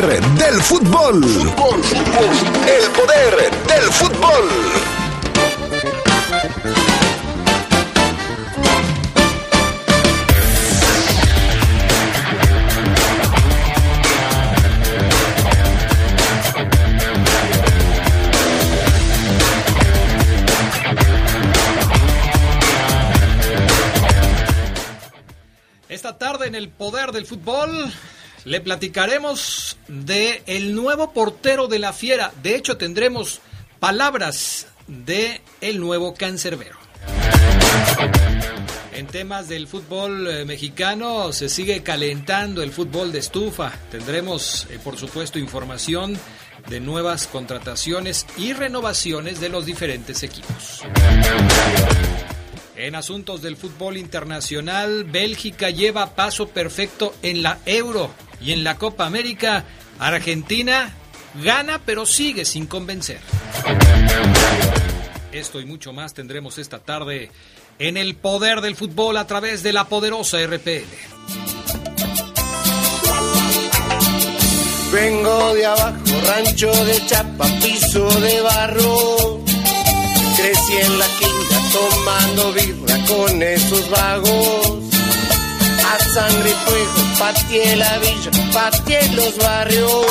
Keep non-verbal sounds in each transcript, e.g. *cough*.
del fútbol. El poder del fútbol. Esta tarde en el poder del fútbol le platicaremos de el nuevo portero de la Fiera. De hecho, tendremos palabras de el nuevo cancerbero. En temas del fútbol eh, mexicano se sigue calentando el fútbol de estufa. Tendremos, eh, por supuesto, información de nuevas contrataciones y renovaciones de los diferentes equipos. En asuntos del fútbol internacional, Bélgica lleva paso perfecto en la Euro y en la Copa América. Argentina gana pero sigue sin convencer. Esto y mucho más tendremos esta tarde en el poder del fútbol a través de la poderosa RPL. Vengo de abajo, rancho de chapa, piso de barro. Crecí en la quinta tomando birra con esos vagos. A sangre y fuego, pateé la villa, pateé los barrios.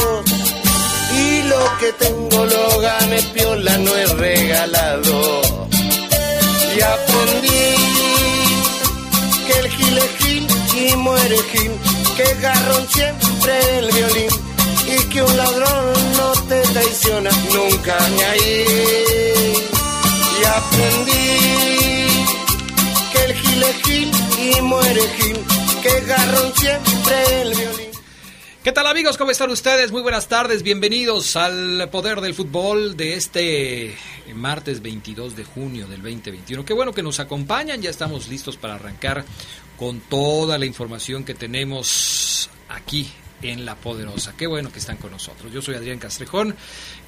Y lo que tengo lo gané piola, no es regalado. Y aprendí que el gil y muere gil, que garrón siempre el violín y que un ladrón no te traiciona nunca ni ahí. Y aprendí que el gil y muere gil, que garrón siempre el violín. ¿Qué tal amigos? ¿Cómo están ustedes? Muy buenas tardes, bienvenidos al Poder del Fútbol de este martes 22 de junio del 2021. Qué bueno que nos acompañan, ya estamos listos para arrancar con toda la información que tenemos aquí en La Poderosa. Qué bueno que están con nosotros. Yo soy Adrián Castrejón.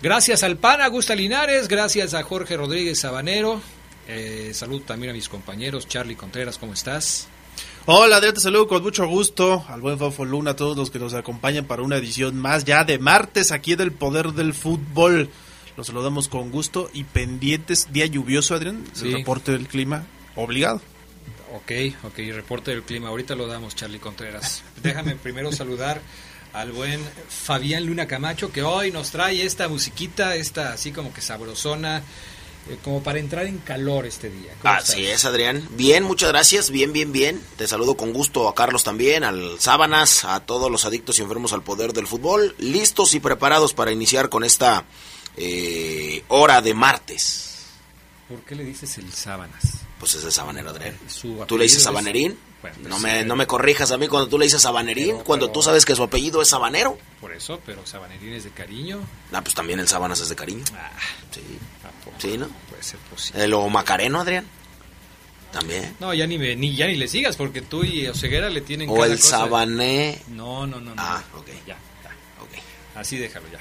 Gracias al PAN Augusta Linares, gracias a Jorge Rodríguez Sabanero. Eh, salud también a mis compañeros. Charlie Contreras, ¿cómo estás? Hola, Adrián, te saludo con mucho gusto al buen Fafo Luna, a todos los que nos acompañan para una edición más ya de martes aquí del Poder del Fútbol. Los saludamos con gusto y pendientes, día lluvioso, Adrián, Sí. el reporte del clima, obligado. Ok, ok, reporte del clima. Ahorita lo damos, Charlie Contreras. Déjame *laughs* primero saludar al buen Fabián Luna Camacho, que hoy nos trae esta musiquita, esta así como que sabrosona, eh, como para entrar en calor este día. ¿Cómo Así estás? es, Adrián. Bien, muchas gracias. Bien, bien, bien. Te saludo con gusto a Carlos también, al Sábanas, a todos los adictos y enfermos al poder del fútbol. Listos y preparados para iniciar con esta eh, hora de martes. ¿Por qué le dices el sábanas? Pues es de sabanero, Adrián. Su ¿Tú le dices es- sabanerín? Bueno, no, pues, me, no me corrijas a mí cuando tú le dices sabanerín, Pero- cuando pero- tú sabes que su apellido es sabanero. Por eso, pero sabanerín es de cariño. Ah, pues también el sábanas es de cariño. Ah, Sí. Sí, ¿no? Puede ser posible. El o macareno, Adrián. También. No, ya ni, me, ni, ya ni le sigas, porque tú y Oseguera le tienen O cada el cosa. sabané. No, no, no, no. Ah, ok. Ya, ya. Ok. Así déjalo ya.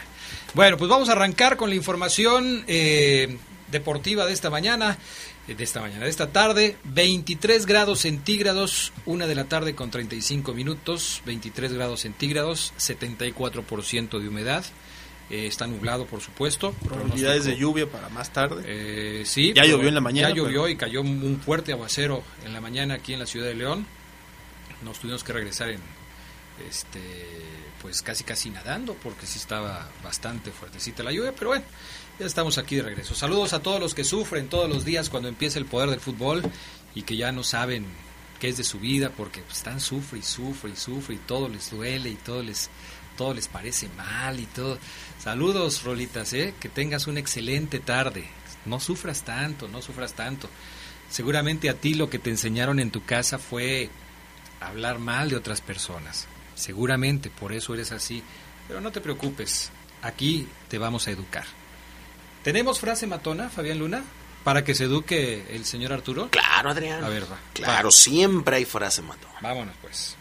Bueno, pues vamos a arrancar con la información eh, deportiva de esta mañana, eh, de esta mañana, de esta tarde. 23 grados centígrados, una de la tarde con 35 minutos, 23 grados centígrados, 74% de humedad. Eh, está nublado, por supuesto. Probabilidades de lluvia para más tarde. eh, sí. Ya llovió en la mañana, Ya llovió pero- y cayó un fuerte aguacero en la mañana aquí en la ciudad de León. Nos tuvimos que regresar en, este, pues casi casi nadando porque sí estaba bastante fuertecita la lluvia, pero bueno, ya estamos aquí de regreso. Saludos a todos los que sufren todos los días cuando empieza el poder del fútbol y que ya no saben qué es de su vida porque pues, están sufre y sufre y sufre y todo les duele y todo les todo les parece mal y todo. Saludos, Rolitas, ¿eh? que tengas una excelente tarde. No sufras tanto, no sufras tanto. Seguramente a ti lo que te enseñaron en tu casa fue hablar mal de otras personas. Seguramente por eso eres así. Pero no te preocupes, aquí te vamos a educar. ¿Tenemos frase matona, Fabián Luna? Para que se eduque el señor Arturo. Claro, Adrián. Claro, Va. siempre hay frase matón. Vámonos pues.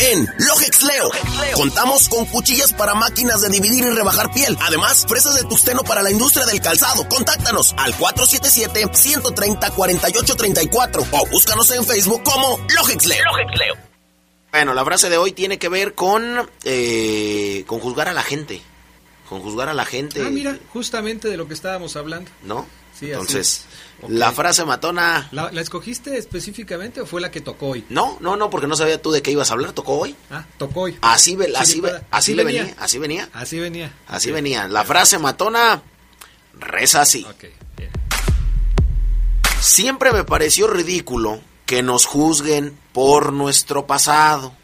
En Logex Leo contamos con cuchillas para máquinas de dividir y rebajar piel. Además, fresas de tusteno para la industria del calzado. Contáctanos al 477-130-4834 o búscanos en Facebook como Logex Leo. Bueno, la frase de hoy tiene que ver con, eh, con juzgar a la gente. Con juzgar a la gente. Ah, mira, justamente de lo que estábamos hablando. ¿No? Sí, Entonces, la frase matona... ¿La, la escogiste específicamente o fue la que tocó hoy? No, no, no, porque no sabía tú de qué ibas a hablar, tocó hoy. Ah, tocó hoy. Así, ve- Sí, así, ve- así, le venía. así venía, Así venía. así venía. La frase matona reza así. Ok, bien. Siempre me pareció ridículo que nos juzguen por nuestro pasado.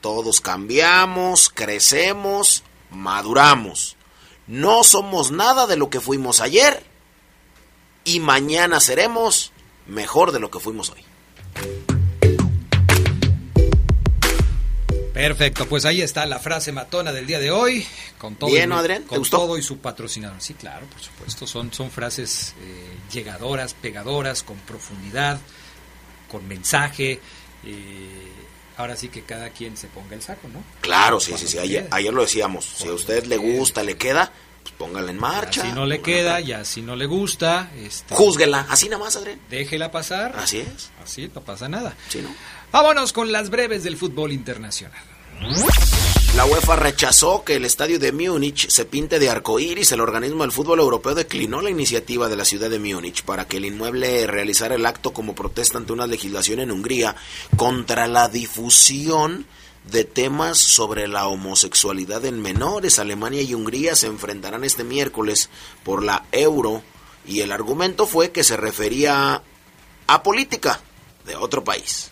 Todos cambiamos, crecemos, maduramos. No somos nada de lo que fuimos ayer y mañana seremos mejor de lo que fuimos hoy. Perfecto, pues ahí está la frase matona del día de hoy. Con todo Bien, y, Adrián, ¿te con todo y su patrocinador. Sí, claro, por supuesto. Son, son frases eh, llegadoras, pegadoras, con profundidad, con mensaje. eh, ahora sí que cada quien se ponga el saco, ¿no? Claro, sí, sí, Cuando sí. Ayer, ayer lo decíamos. Si a usted le gusta, le queda, pues póngala en marcha. Si no le queda, ya si no le gusta, este, Júzguela. Así nada más, Adrián. déjela pasar. Así es. Así, no pasa nada. Sí, ¿no? Vámonos con las breves del fútbol internacional. La UEFA rechazó que el estadio de Múnich se pinte de arcoíris. El organismo del fútbol europeo declinó la iniciativa de la ciudad de Múnich para que el inmueble realizara el acto como protesta ante una legislación en Hungría contra la difusión de temas sobre la homosexualidad en menores. Alemania y Hungría se enfrentarán este miércoles por la euro y el argumento fue que se refería a política de otro país.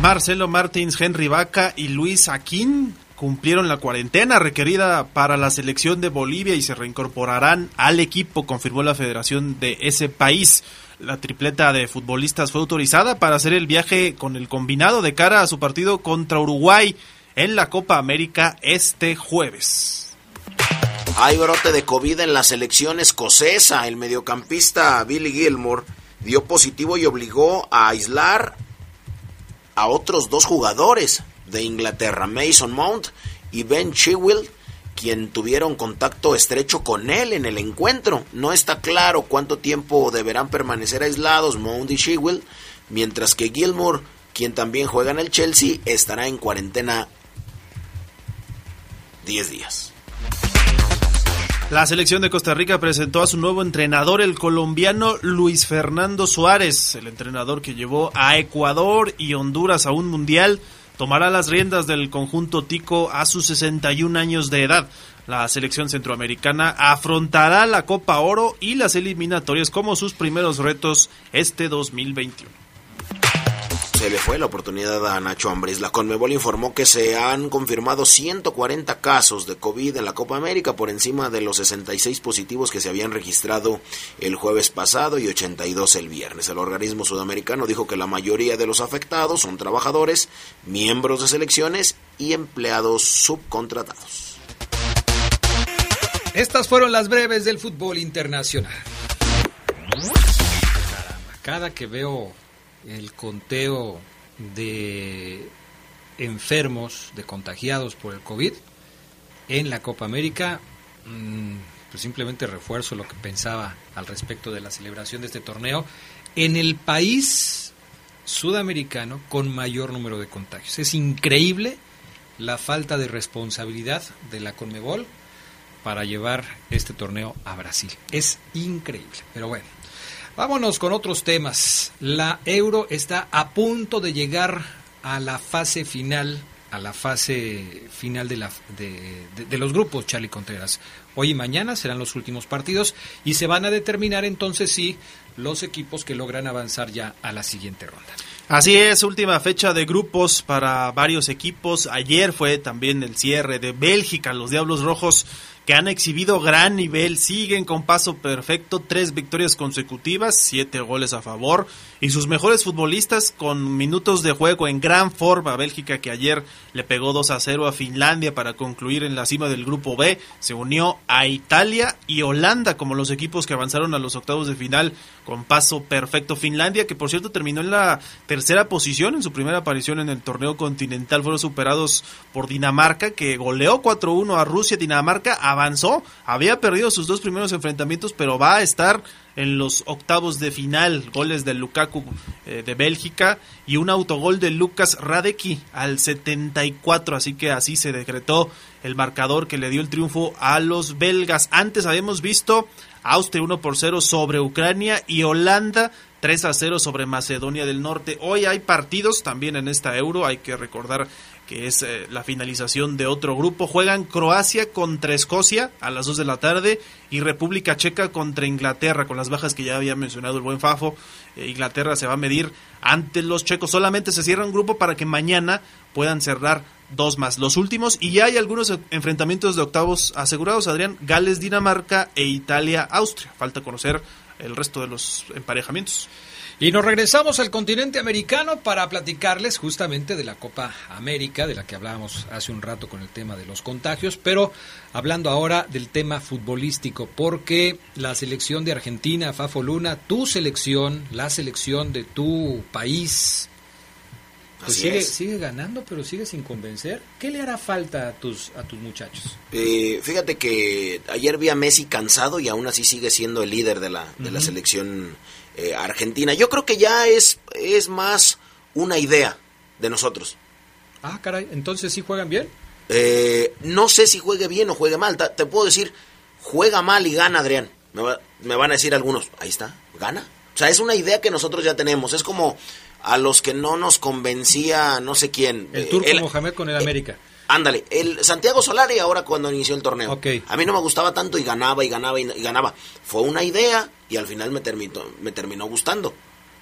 Marcelo Martins, Henry Vaca y Luis Aquín cumplieron la cuarentena requerida para la selección de Bolivia y se reincorporarán al equipo, confirmó la federación de ese país. La tripleta de futbolistas fue autorizada para hacer el viaje con el combinado de cara a su partido contra Uruguay en la Copa América este jueves. Hay brote de COVID en la selección escocesa. El mediocampista Billy Gilmore dio positivo y obligó a aislar a otros dos jugadores de Inglaterra, Mason Mount y Ben Chilwell, quien tuvieron contacto estrecho con él en el encuentro. No está claro cuánto tiempo deberán permanecer aislados Mount y Chilwell, mientras que Gilmore, quien también juega en el Chelsea, estará en cuarentena 10 días. La selección de Costa Rica presentó a su nuevo entrenador, el colombiano Luis Fernando Suárez. El entrenador que llevó a Ecuador y Honduras a un mundial tomará las riendas del conjunto Tico a sus 61 años de edad. La selección centroamericana afrontará la Copa Oro y las eliminatorias como sus primeros retos este 2021. Se le fue la oportunidad a Nacho Ambriz. La Conmebol informó que se han confirmado 140 casos de COVID en la Copa América por encima de los 66 positivos que se habían registrado el jueves pasado y 82 el viernes. El organismo sudamericano dijo que la mayoría de los afectados son trabajadores, miembros de selecciones y empleados subcontratados. Estas fueron las breves del fútbol internacional. Cada que veo el conteo de enfermos, de contagiados por el COVID en la Copa América, mmm, pues simplemente refuerzo lo que pensaba al respecto de la celebración de este torneo en el país sudamericano con mayor número de contagios. Es increíble la falta de responsabilidad de la Conmebol para llevar este torneo a Brasil. Es increíble, pero bueno. Vámonos con otros temas. La Euro está a punto de llegar a la fase final, a la fase final de, la, de, los grupos, Charlie Contreras. Hoy y mañana serán los últimos partidos y se van a determinar entonces si los equipos que logran avanzar ya a la siguiente ronda. Así es, última fecha de grupos para varios equipos. Ayer fue también el cierre de Bélgica, los Diablos Rojos que han exhibido gran nivel, siguen con paso perfecto, tres victorias consecutivas, siete goles a favor, y sus mejores futbolistas con minutos de juego en gran forma. Bélgica que ayer le pegó 2 a 0 a Finlandia para concluir en la cima del grupo B, se unió a Italia y Holanda como los equipos que avanzaron a los octavos de final con paso perfecto. Finlandia que por cierto terminó en la tercera posición en su primera aparición en el torneo continental, fueron superados por Dinamarca que goleó 4-1 a Rusia. Dinamarca avanzó, había perdido sus dos primeros enfrentamientos, pero va a estar en los octavos de final, goles de Lukaku eh, de Bélgica y un autogol de Lucas Radecki al 74, así que así se decretó el marcador que le dio el triunfo a los belgas. Antes habíamos visto Austria 1 por 0 sobre Ucrania y Holanda 3 a 0 sobre Macedonia del Norte. Hoy hay partidos también en esta Euro, hay que recordar que es eh, la finalización de otro grupo. Juegan Croacia contra Escocia a las 2 de la tarde y República Checa contra Inglaterra, con las bajas que ya había mencionado el buen Fafo. Eh, Inglaterra se va a medir ante los checos. Solamente se cierra un grupo para que mañana puedan cerrar dos más, los últimos. Y ya hay algunos enfrentamientos de octavos asegurados, Adrián. Gales, Dinamarca e Italia, Austria. Falta conocer el resto de los emparejamientos. Y nos regresamos al continente americano para platicarles justamente de la Copa América, de la que hablábamos hace un rato con el tema de los contagios, pero hablando ahora del tema futbolístico, porque la selección de Argentina, Fafo Luna, tu selección, la selección de tu país, pues sigue, sigue, ganando, pero sigue sin convencer. ¿Qué le hará falta a tus, a tus muchachos? Eh, fíjate que ayer vi a Messi cansado y aún así sigue siendo el líder de la, de la selección eh, argentina. Yo creo que ya es, es más una idea de nosotros. Ah, caray, entonces sí juegan bien. Eh, no sé si juegue bien o juegue mal. Te puedo decir, juega mal y gana, Adrián. Me, me van a decir algunos, ahí está, gana. O sea, es una idea que nosotros ya tenemos. Es como a los que no nos convencía no sé quién. El turco Mohamed con el América. Ándale, el Santiago Solari ahora cuando inició el torneo. A mí no me gustaba tanto y ganaba y ganaba y, ganaba. Fue una idea y al final me terminó, me terminó gustando.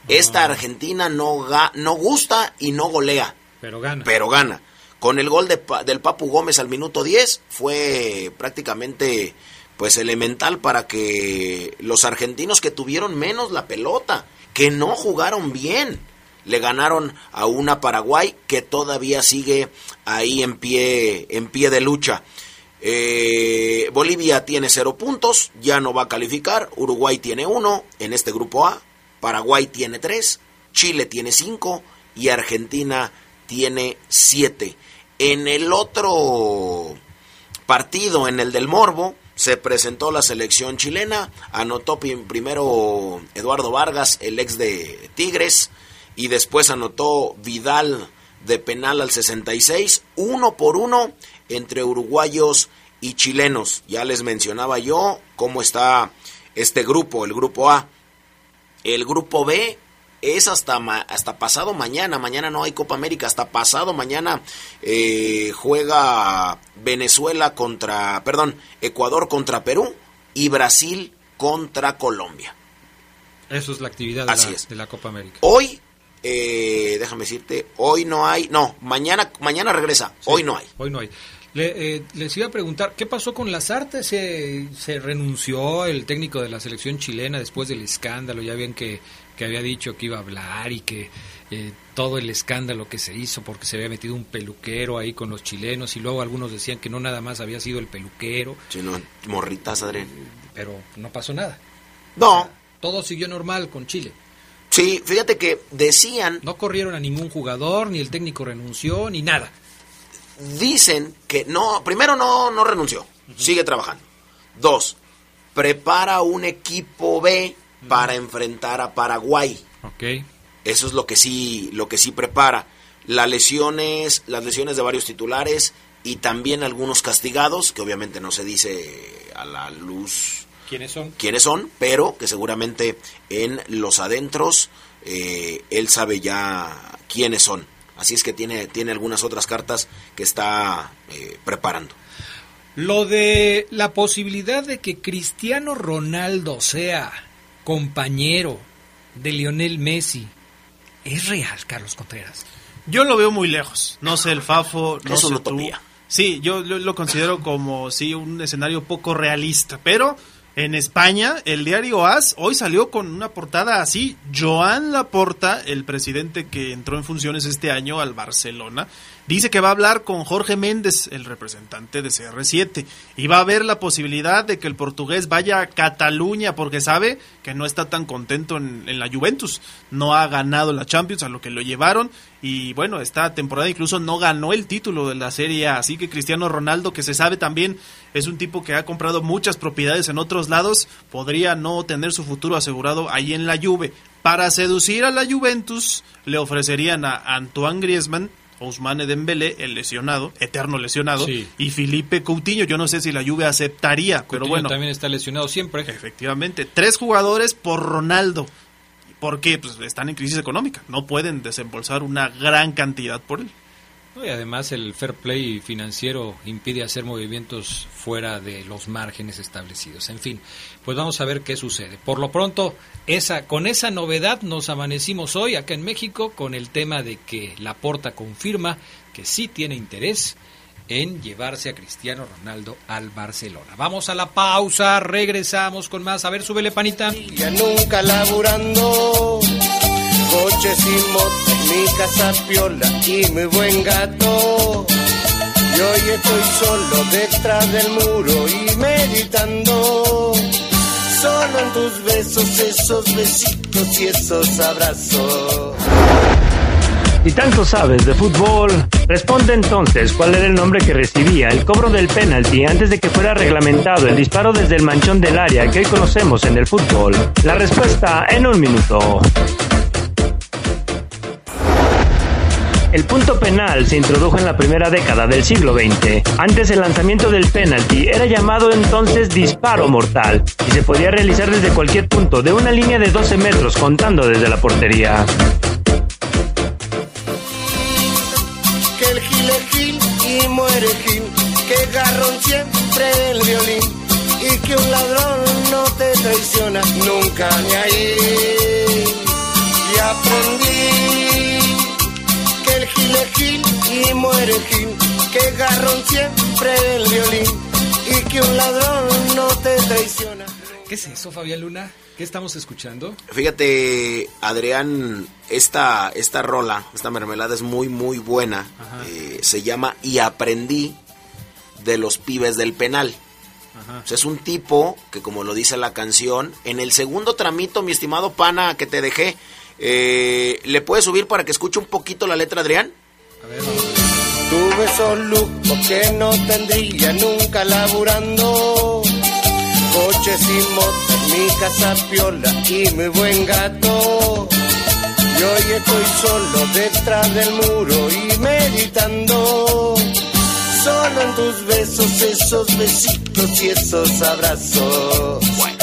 Esta ah. Argentina no, no gusta y no golea. Pero gana. Pero gana. Con el gol de, del Papu Gómez al minuto 10 fue prácticamente pues elemental para que los argentinos que tuvieron menos la pelota, que no jugaron bien, le ganaron a una Paraguay que todavía sigue ahí en pie, en pie de lucha. Eh, Bolivia tiene cero puntos, ya no va a calificar. Uruguay tiene uno en este grupo A. Paraguay tiene tres. Chile tiene cinco. Y Argentina tiene siete. En el otro partido, en el del Morbo, se presentó la selección chilena. Anotó primero Eduardo Vargas, el ex de Tigres y después anotó Vidal de penal al 66, uno por uno entre uruguayos y chilenos. Ya les mencionaba yo cómo está este grupo, el grupo A. El grupo B es hasta, hasta pasado mañana, mañana no hay Copa América, hasta pasado mañana eh, juega Venezuela contra, perdón, Ecuador contra Perú y Brasil contra Colombia. Eso es la actividad de, la, de la Copa América. Hoy eh, déjame decirte, hoy no hay, no, mañana, mañana regresa, hoy no hay. Hoy no hay. Le, eh, les iba a preguntar, ¿qué pasó con las artes? ¿Se, ¿Se, renunció el técnico de la selección chilena después del escándalo? Ya bien que, que había dicho que iba a hablar y que eh, todo el escándalo que se hizo porque se había metido un peluquero ahí con los chilenos y luego algunos decían que no nada más había sido el peluquero. Sí, no, morritas, Adrián. Pero no pasó nada. No. todo siguió normal con Chile. Sí, fíjate que decían... No corrieron a ningún jugador, ni el técnico renunció, ni nada. Dicen que no, primero no, no renunció, sigue trabajando. Dos, prepara un equipo B para enfrentar a Paraguay. Ok. Eso es lo que sí, lo que sí prepara. Las lesiones, las lesiones de varios titulares y también algunos castigados, que obviamente no se dice a la luz quiénes son. Quiénes son, pero que seguramente en los adentros eh, él sabe ya quiénes son. Así es que tiene, tiene algunas otras cartas que está eh, preparando. Lo de la posibilidad de que Cristiano Ronaldo sea compañero de Lionel Messi, ¿es real, Carlos Contreras? Yo lo veo muy lejos. No sé el Fafo, no sé tú. Sí, yo lo, lo, considero como sí un escenario poco realista, pero en España, el diario AS hoy salió con una portada así. Joan Laporta, el presidente que entró en funciones este año al Barcelona, dice que va a hablar con Jorge Méndez, el representante de CR7, y va a ver la posibilidad de que el portugués vaya a Cataluña porque sabe que no está tan contento en, la Juventus. No ha ganado la Champions, a lo que lo llevaron, y bueno, esta temporada incluso no ganó el título de la Serie así que Cristiano Ronaldo, que se sabe también es un tipo que ha comprado muchas propiedades en otros lados, podría no tener su futuro asegurado ahí en la Juve. Para seducir a la Juventus le ofrecerían a Antoine Griezmann Ousmane Dembélé, el lesionado, eterno lesionado, Sí. y Felipe Coutinho. Yo no sé si la Juve aceptaría, pero bueno, también está lesionado siempre. efectivamente, tres jugadores por Ronaldo. ¿Por qué? Pues están en crisis económica. No pueden desembolsar una gran cantidad por él. Y además el fair play financiero impide hacer movimientos fuera de los márgenes establecidos. En fin, pues vamos a ver qué sucede. Por lo pronto, esa, con esa novedad nos amanecimos hoy acá en México con el tema de que Laporta confirma que sí tiene interés en llevarse a Cristiano Ronaldo al Barcelona. Vamos a la pausa, regresamos con más. A ver, súbele panita. Ya nunca laburando, coches y motos, mi casa piola y mi buen gato. Y hoy estoy solo detrás del muro y meditando. Solo en tus besos, esos besitos y esos abrazos. Si tanto sabes de fútbol, responde entonces cuál era el nombre que recibía el cobro del penalti antes de que fuera reglamentado el disparo desde el manchón del área que hoy conocemos en el fútbol. La respuesta en un minuto. El punto penal se introdujo en la primera década del siglo XX. Antes el lanzamiento del penalti era llamado entonces disparo mortal y se podía realizar desde cualquier punto de una línea de 12 metros contando desde la portería. Que el gil es gil y muere gil, que siempre violín y que un ladrón no te traiciona nunca ni ahí. Y aprendí gil y muere gil, que garrón siempre el violín y que un ladrón no te traiciona. ¿Qué es eso, Fabián Luna? ¿Qué estamos escuchando? Fíjate, Adrián, esta, esta rola, esta mermelada es muy, muy buena. Eh, se llama Y aprendí de los pibes del penal. Ajá. O sea, es un tipo que, como lo dice la canción, en el segundo tramito, mi estimado pana, que te dejé, eh, ¿le puedes subir para que escuche un poquito la letra, Adrián? Tuve esos lujos que no tendría nunca laburando. Coches y motos, mi casa piola y mi buen gato. Y hoy estoy solo detrás del muro y meditando. Solo en tus besos, esos besitos y esos abrazos. Bueno,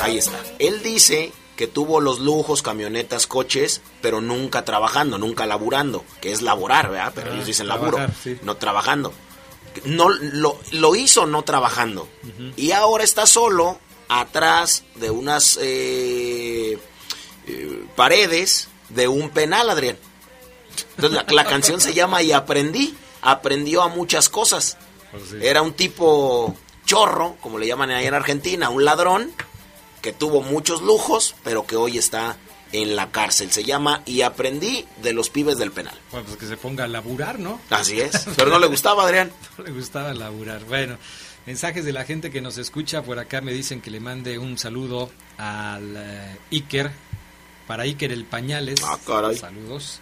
ahí está. Él dice que tuvo los lujos, camionetas, coches, pero nunca trabajando, nunca laburando, que es laborar, ¿verdad? Pero Ah, ellos dicen trabajar, laburo, sí. no trabajando. No, lo, lo hizo no trabajando. Y ahora está solo atrás de unas eh, eh, paredes de un penal, Adrián. Entonces la, la canción se llama Y aprendí. Aprendió a muchas cosas. Pues sí. Era un tipo chorro, como le llaman allá en Argentina, un ladrón que tuvo muchos lujos, pero que hoy está en la cárcel. Se llama Y aprendí de los pibes del penal. Bueno, pues que se ponga a laburar, ¿no? Así es. *laughs* Pero no le gustaba, Adrián. No le gustaba laburar. Bueno, mensajes de la gente que nos escucha. Por acá me dicen que le mande un saludo al eh, Iker. Para Iker el Pañales. Ah, caray. Saludos.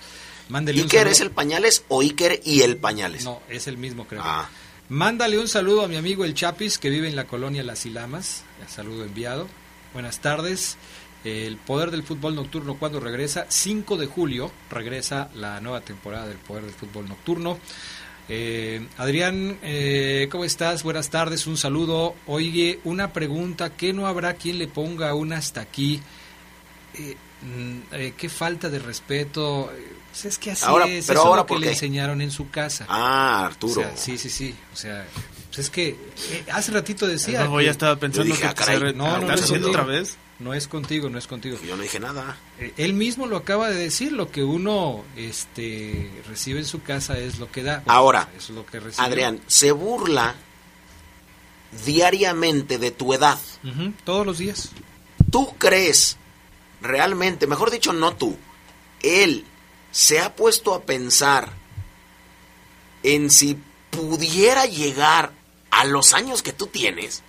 Mándele un ¿Iker saludo. es el pañales o Iker y el pañales? No, es el mismo, creo. Ah. Mándale un saludo a mi amigo el Chapis, que vive en la colonia Las Ilamas. Saludo enviado. Buenas tardes. El Poder del Fútbol Nocturno, cuando regresa? 5 de julio regresa la nueva temporada del Poder del Fútbol Nocturno. Eh, Adrián, eh, ¿cómo estás? Buenas tardes, un saludo. Oye, una pregunta, ¿qué no habrá quien le ponga un hasta aquí? Eh, mm, eh, qué falta de respeto. Pues es que así Ahora- es, pero eso es lo que ¿por le enseñaron en su casa. Ah, Arturo. O sea, sí, sí, sí. O sea, pues es que eh, hace ratito decía. No, que ya estaba pensando dije, que ah, caray, no, no, ¿están no, haciendo no. otra vez. No es contigo, no es contigo. Yo no dije nada. Eh, él mismo lo acaba de decir, lo que uno este, recibe en su casa es lo que da. Ahora, es lo que recibe. Adrián, se burla diariamente de tu edad. Todos los días. ¿Tú crees realmente, mejor dicho, no tú, él se ha puesto a pensar en si pudiera llegar a los años que tú tienes?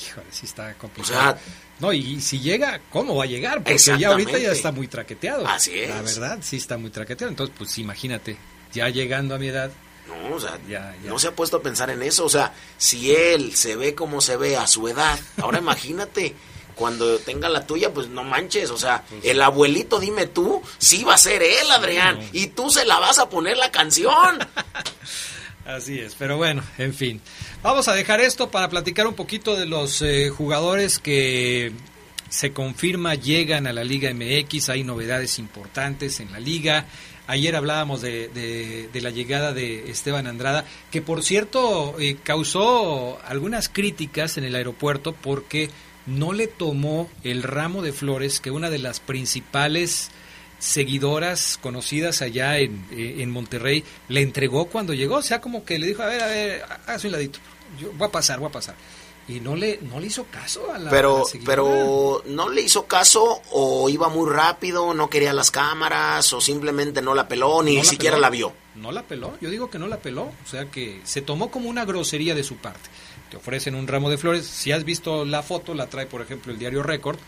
Híjole, sí está O complicado. sea, No, y si llega, ¿cómo va a llegar? Porque ya ahorita ya está muy traqueteado. Así es. La verdad, sí está muy traqueteado. Entonces, pues imagínate, ya llegando a mi edad. No, o sea, no se ha puesto a pensar en eso. O sea, si él se ve como se ve a su edad, ahora *laughs* imagínate cuando tenga la tuya, pues no manches, o sea, pues el abuelito, dime tú, sí va a ser él, Adrián, y tú se la vas a poner la canción. *laughs* Así es, pero bueno, en fin. Vamos a dejar esto para platicar un poquito de los eh, jugadores que se confirma llegan a la Liga MX. Hay novedades importantes en la liga. Ayer hablábamos de, de, la llegada de Esteban Andrada, que por cierto eh, causó algunas críticas en el aeropuerto porque no le tomó el ramo de flores que una de las principales seguidoras conocidas allá en, eh, en Monterrey le entregó cuando llegó. O sea, como que le dijo, a ver, a ver, haz un ladito. Yo voy a pasar, voy a pasar. Y no le, no le hizo caso a la Pero, pero no le hizo caso o iba muy rápido, no quería las cámaras o simplemente no la peló, ni siquiera la vio. No la peló, yo digo que no la peló. O sea que se tomó como una grosería de su parte ofrecen un ramo de flores. Si has visto la foto, la trae por ejemplo el diario Record,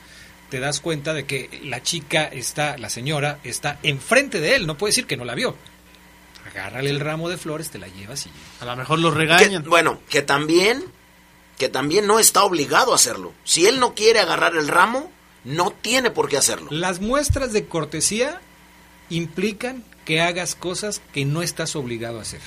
te das cuenta de que la chica está, la señora, está enfrente de él, no puede decir que no la vio. Agárrale el ramo de flores, te la llevas y... A lo mejor lo regañan. bueno, que también, que también no está obligado a hacerlo. Si él no quiere agarrar el ramo, no tiene por qué hacerlo. Las muestras de cortesía implican que hagas cosas que no estás obligado a hacer.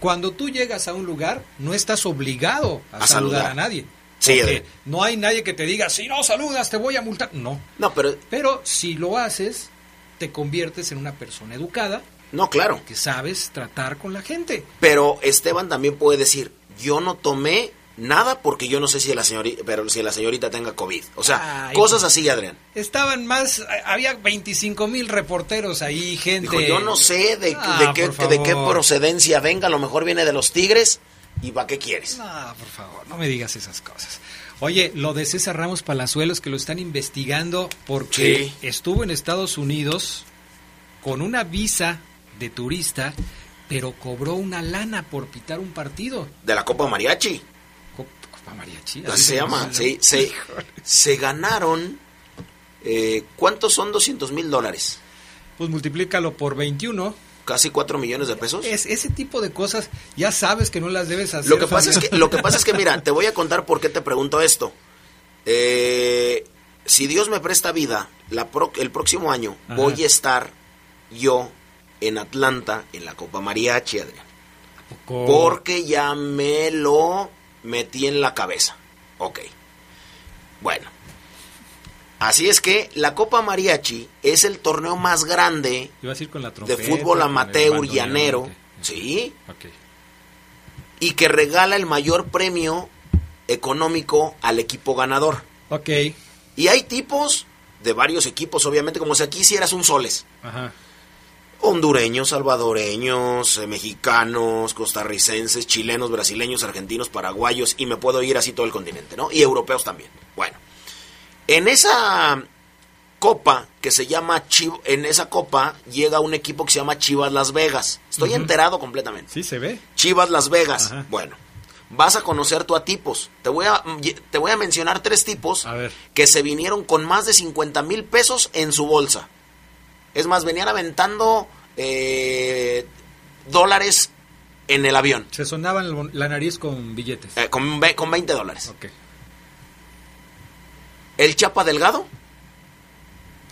Cuando tú llegas a un lugar, no estás obligado a, saludar. a nadie. Sí, no hay nadie que te diga, si no saludas, te voy a multar. No. No, pero. Pero si lo haces, te conviertes en una persona educada. No, claro. Que sabes tratar con la gente. Pero Esteban también puede decir, yo no tomé nada porque yo no sé si la señorita, pero si la señorita tenga COVID. O sea, cosas así, Adrián. Estaban más, había 25 mil reporteros ahí, gente. yo no sé de, ah, qué, de qué procedencia venga, a lo mejor viene de los Tigres. ¿Y para qué quieres? No, por favor, no me digas esas cosas. Oye, lo de César Ramos Palazuelos que lo están investigando porque estuvo en Estados Unidos con una visa de turista, pero cobró una lana por pitar un partido. De la Copa Mariachi. Mariachi. Así se llama. Se, se, ganaron. Eh, ¿Cuántos son 200 mil dólares? Pues multiplícalo por 21 casi 4 millones de pesos. Es, ese tipo de cosas ya sabes que no las debes hacer. Lo que pasa, es que, lo que, pasa es que, mira, te voy a contar por qué te pregunto esto. Eh, si Dios me presta vida, la el próximo año voy a estar yo en Atlanta en la Copa Mariachi, Adrián. Porque ya me lo metí en la cabeza. Ok. Bueno. Así es que la Copa Mariachi es el torneo más grande de fútbol amateur llanero. Sí. Y que regala el mayor premio económico al equipo ganador. Ok. Y hay tipos de varios equipos, obviamente, como si aquí hicieras un soles. Ajá hondureños, salvadoreños, eh, mexicanos, costarricenses, chilenos, brasileños, argentinos, paraguayos, y me puedo ir así todo el continente, ¿no? Y europeos también. Bueno, en esa copa que se llama en esa copa llega un equipo que se llama Chivas Las Vegas. Estoy enterado completamente. Sí, se ve. Chivas Las Vegas. Bueno, vas a conocer tú a tipos. Te voy a, te voy a mencionar tres tipos que se vinieron con más de 50 mil pesos en su bolsa. Es más, venían aventando eh, dólares en el avión. Se sonaban la nariz con billetes. Eh, con, con 20 dólares. El Chapa Delgado.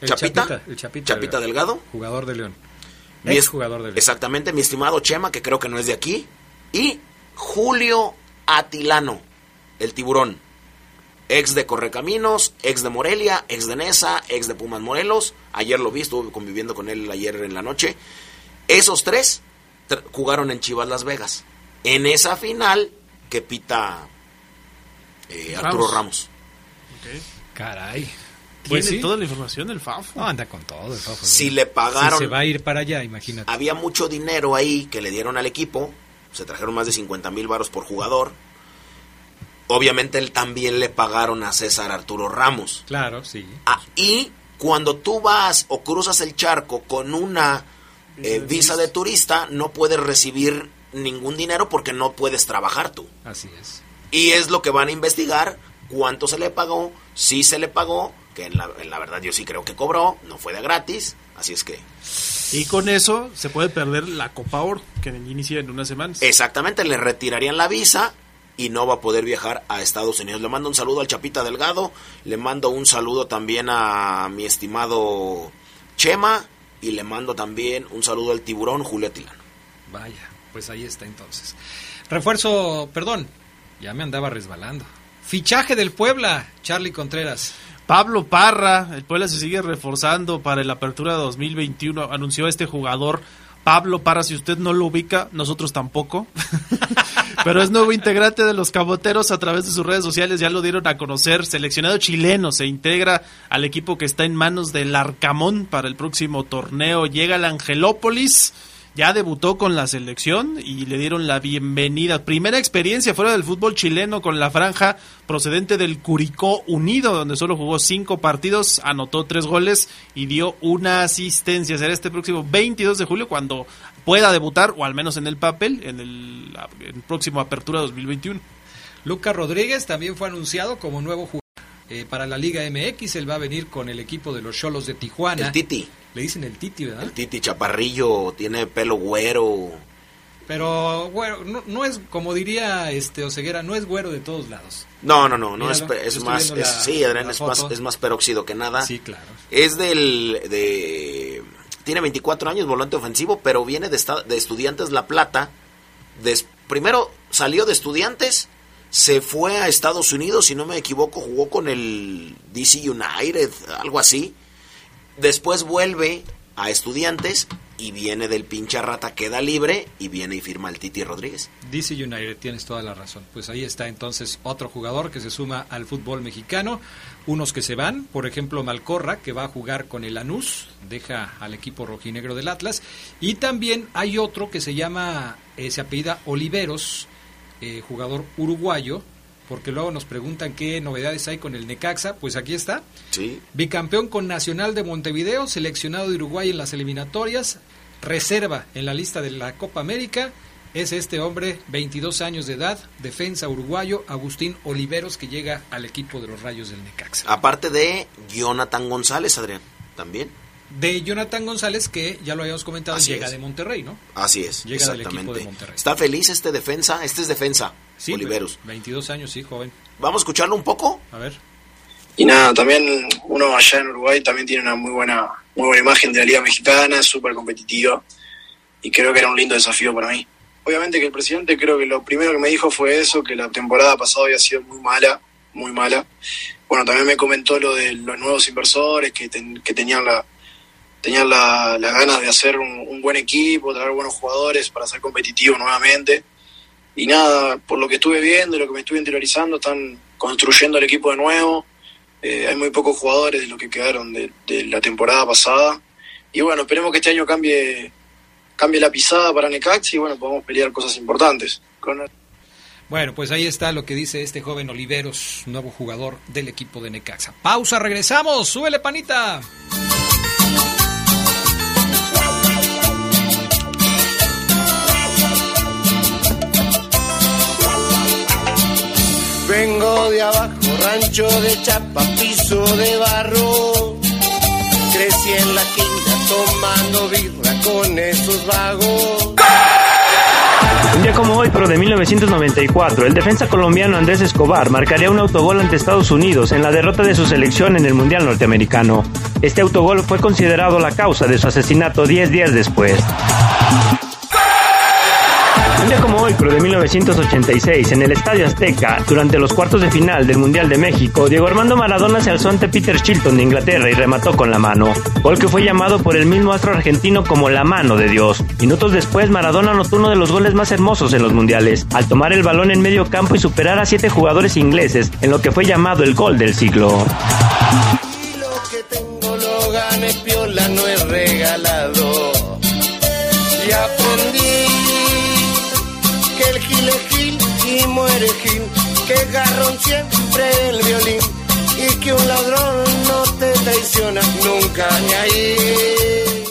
El Chapita, el Chapita, Chapita Delgado. Jugador de León. Ex jugador de León. Exactamente, mi estimado Chema, que creo que no es de aquí. Y Julio Atilano, el tiburón ex de Correcaminos, ex de Morelia, ex de Nesa, ex de Pumas Morelos. Ayer lo vi, estuve conviviendo con él ayer en la noche. Esos tres jugaron en Chivas Las Vegas. En esa final que pita eh, Arturo Ramos. Caray. Tiene toda la información del Fafo. anda con todo el Fafo. Si le pagaron. se va a ir para allá, imagínate. Había mucho dinero ahí que le dieron al equipo. Se trajeron más de 50 mil varos por jugador obviamente él también le pagaron a César Arturo Ramos. Claro, sí. Ah, y cuando tú vas o cruzas el charco con una eh, visa de turista, no puedes recibir ningún dinero porque no puedes trabajar tú. Así es. Y es lo que van a investigar cuánto se le pagó, si se le pagó, que en la, en la verdad yo sí creo que cobró, no fue de gratis, así es que... Y con eso se puede perder la Copa Oro, que inicia en unas semanas. Exactamente, le retirarían la visa y no va a poder viajar a Estados Unidos. Le mando un saludo al Chapita Delgado, le mando un saludo también a mi estimado Chema y le mando también un saludo al tiburón Julio Tilano. Vaya, pues ahí está entonces. Refuerzo, perdón, ya me andaba resbalando. Fichaje del Puebla, Charlie Contreras. Pablo Parra, el Puebla se sigue reforzando para la apertura 2021, anunció este jugador Pablo Parra, si usted no lo ubica, nosotros tampoco. *laughs* Pero es nuevo integrante de los Caboteros a través de sus redes sociales, ya lo dieron a conocer. Seleccionado chileno, se integra al equipo que está en manos del Arcamón para el próximo torneo. Llega al Angelópolis ya debutó con la selección y le dieron la bienvenida. Primera experiencia fuera del fútbol chileno con la franja procedente del Curicó Unido, donde solo jugó cinco partidos, anotó tres goles y dio una asistencia. Será este próximo 22 de julio cuando pueda debutar, o al menos en el papel, en el, próximo Apertura 2021. Lucas Rodríguez también fue anunciado como nuevo jugador eh, para la Liga MX. Él va a venir con el equipo de los Cholos de Tijuana. El Titi. Le dicen el Titi, ¿verdad? El Titi Chaparrillo, tiene pelo güero. Pero bueno, no, es como diría este Oseguera, no es güero de todos lados. No, no, no, no es, es más, sí, Adrián es más, es más peróxido que nada. Sí, claro. Es del de tiene 24 años, volante ofensivo, pero viene de, de Estudiantes La Plata. primero salió de Estudiantes, se fue a Estados Unidos, si no me equivoco, jugó con el DC United, algo así Después vuelve a estudiantes y viene del pinche rata, queda libre y viene y firma el Titi Rodríguez. DC United, tienes toda la razón. Pues ahí está entonces otro jugador que se suma al fútbol mexicano. Unos que se van, por ejemplo Malcorra, que va a jugar con el Lanús, deja al equipo rojinegro del Atlas. Y también hay otro que se llama, eh, se apellida Oliveros, eh, jugador uruguayo, porque luego nos preguntan qué novedades hay con el Necaxa, pues aquí está. Sí. Bicampeón con Nacional de Montevideo, seleccionado de Uruguay en las eliminatorias, reserva en la lista de la Copa América. Es este hombre, 22 años de edad, defensa uruguayo, Agustín Oliveros, que llega al equipo de los Rayos del Necaxa. Aparte de Jonathan González, Adrián, también. De Jonathan González, que ya lo habíamos comentado, llega de Monterrey, ¿no? Así es, llega del equipo de Monterrey. Está feliz este defensa, este es defensa, sí, Oliveros. 22 años, sí, joven. Vamos a escucharlo un poco. A ver. Y nada, también uno allá en Uruguay también tiene una muy buena, muy buena imagen de la Liga Mexicana, súper competitiva, y creo que era un lindo desafío para mí. Obviamente que el presidente creo que lo primero que me dijo fue eso, que la temporada pasada había sido muy mala, muy mala. Bueno, también me comentó lo de los nuevos inversores que, que tenían la, tenían las la ganas de hacer un, buen equipo, traer buenos jugadores para ser competitivo nuevamente. Y nada, por lo que estuve viendo y lo que me estuve interiorizando, están construyendo el equipo de nuevo. Eh, hay muy pocos jugadores de los que quedaron de, la temporada pasada. Y bueno, esperemos que este año cambie, cambie la pisada para Necax y bueno, podamos pelear cosas importantes. Bueno, pues ahí está lo que dice este joven Oliveros, nuevo jugador del equipo de Necaxa. Pausa, regresamos, súbele panita. Vengo de abajo, rancho de chapa, piso de barro. Crecí en la quinta tomando birra con esos vagos. Un día como hoy, pero de 1994, el defensa colombiano Andrés Escobar marcaría un autogol ante Estados Unidos en la derrota de su selección en el Mundial Norteamericano. Este autogol fue considerado la causa de su asesinato 10 días después. Día como hoy, pero de 1986, en el Estadio Azteca, durante los cuartos de final del Mundial de México, Diego Armando Maradona se alzó ante Peter Chilton de Inglaterra y remató con la mano. Gol que fue llamado por el mismo astro argentino como la mano de Dios. Minutos después, Maradona anotó uno de los goles más hermosos en los mundiales, al tomar el balón en medio campo y superar a siete jugadores ingleses en lo que fue llamado el gol del siglo. Que garrón siempre el violín y que un ladrón no te traiciona nunca ni ahí.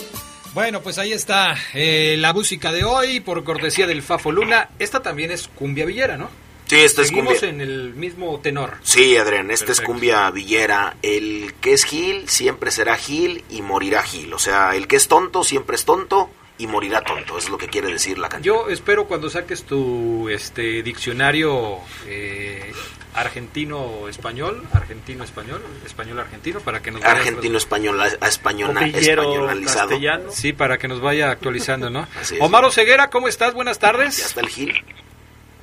Bueno, pues ahí está eh, la música de hoy por cortesía del Fafo Luna. Esta también es cumbia villera, ¿no? Sí, este es Seguimos cumbia. en el mismo tenor. Sí, Adrián, este es cumbia villera. El que es Gil siempre será Gil y morirá Gil. O sea, el que es tonto siempre es tonto y morirá tonto. Es lo que quiere decir la canción. Yo espero cuando saques tu este diccionario eh, argentino-español, argentino-español, español-argentino, para que nos vaya- Argentino-español, a española, españolizado. castellano. Sí, para que nos vaya actualizando, ¿no? Así es. Omar Ceguera, ¿cómo estás? Buenas Ya tardes. está el Gil.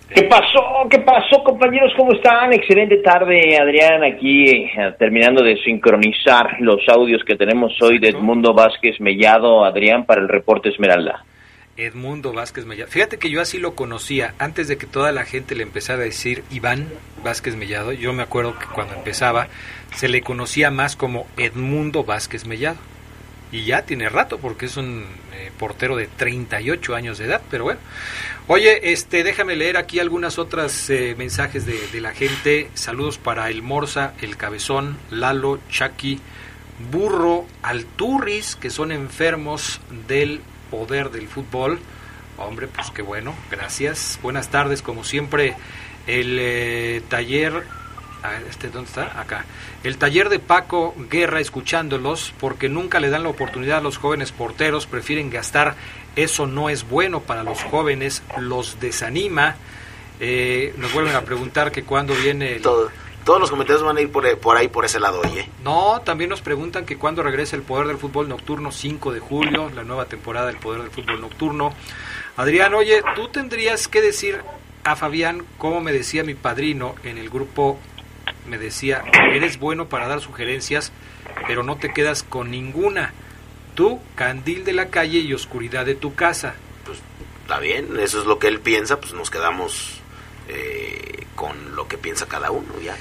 ¿Qué pasó? ¿Qué pasó, compañeros? ¿Cómo están? Excelente tarde, Adrián, aquí eh, terminando de sincronizar los audios que tenemos hoy de Edmundo Vázquez Mellado, Adrián, para el reporte Esmeralda. Edmundo Vázquez Mellado. Fíjate que yo así lo conocía, antes de que toda la gente le empezara a decir Iván Vázquez Mellado. Yo me acuerdo que cuando empezaba se le conocía más como Edmundo Vázquez Mellado. Y ya tiene rato, porque es un eh, portero de 38 años de edad, pero bueno. Oye, este, déjame leer aquí algunas otras eh, mensajes de, la gente. Saludos para el Morsa, el Cabezón, Lalo, Chucky, Burro, Alturris, que son enfermos del poder del fútbol. Hombre, pues qué bueno, gracias. Buenas tardes, como siempre, el eh, taller... este, ¿Dónde está? Acá. El taller de Paco Guerra escuchándolos porque nunca le dan la oportunidad a los jóvenes porteros, prefieren gastar. Eso no es bueno para los jóvenes, los desanima. Eh, nos vuelven a preguntar que cuándo viene el... Todo- todos los comentarios van a ir por, por ahí, por ese lado, oye. No, también nos preguntan que cuándo regresa el Poder del Fútbol Nocturno, 5 de julio, la nueva temporada del Poder del Fútbol Nocturno. Adrián, oye, tú tendrías que decir a Fabián, como me decía mi padrino en el grupo, me decía, eres bueno para dar sugerencias, pero no te quedas con ninguna. Tú, candil de la calle y oscuridad de tu casa. Está bien, eso es lo que él piensa, pues nos quedamos eh, con lo que piensa cada uno, ya.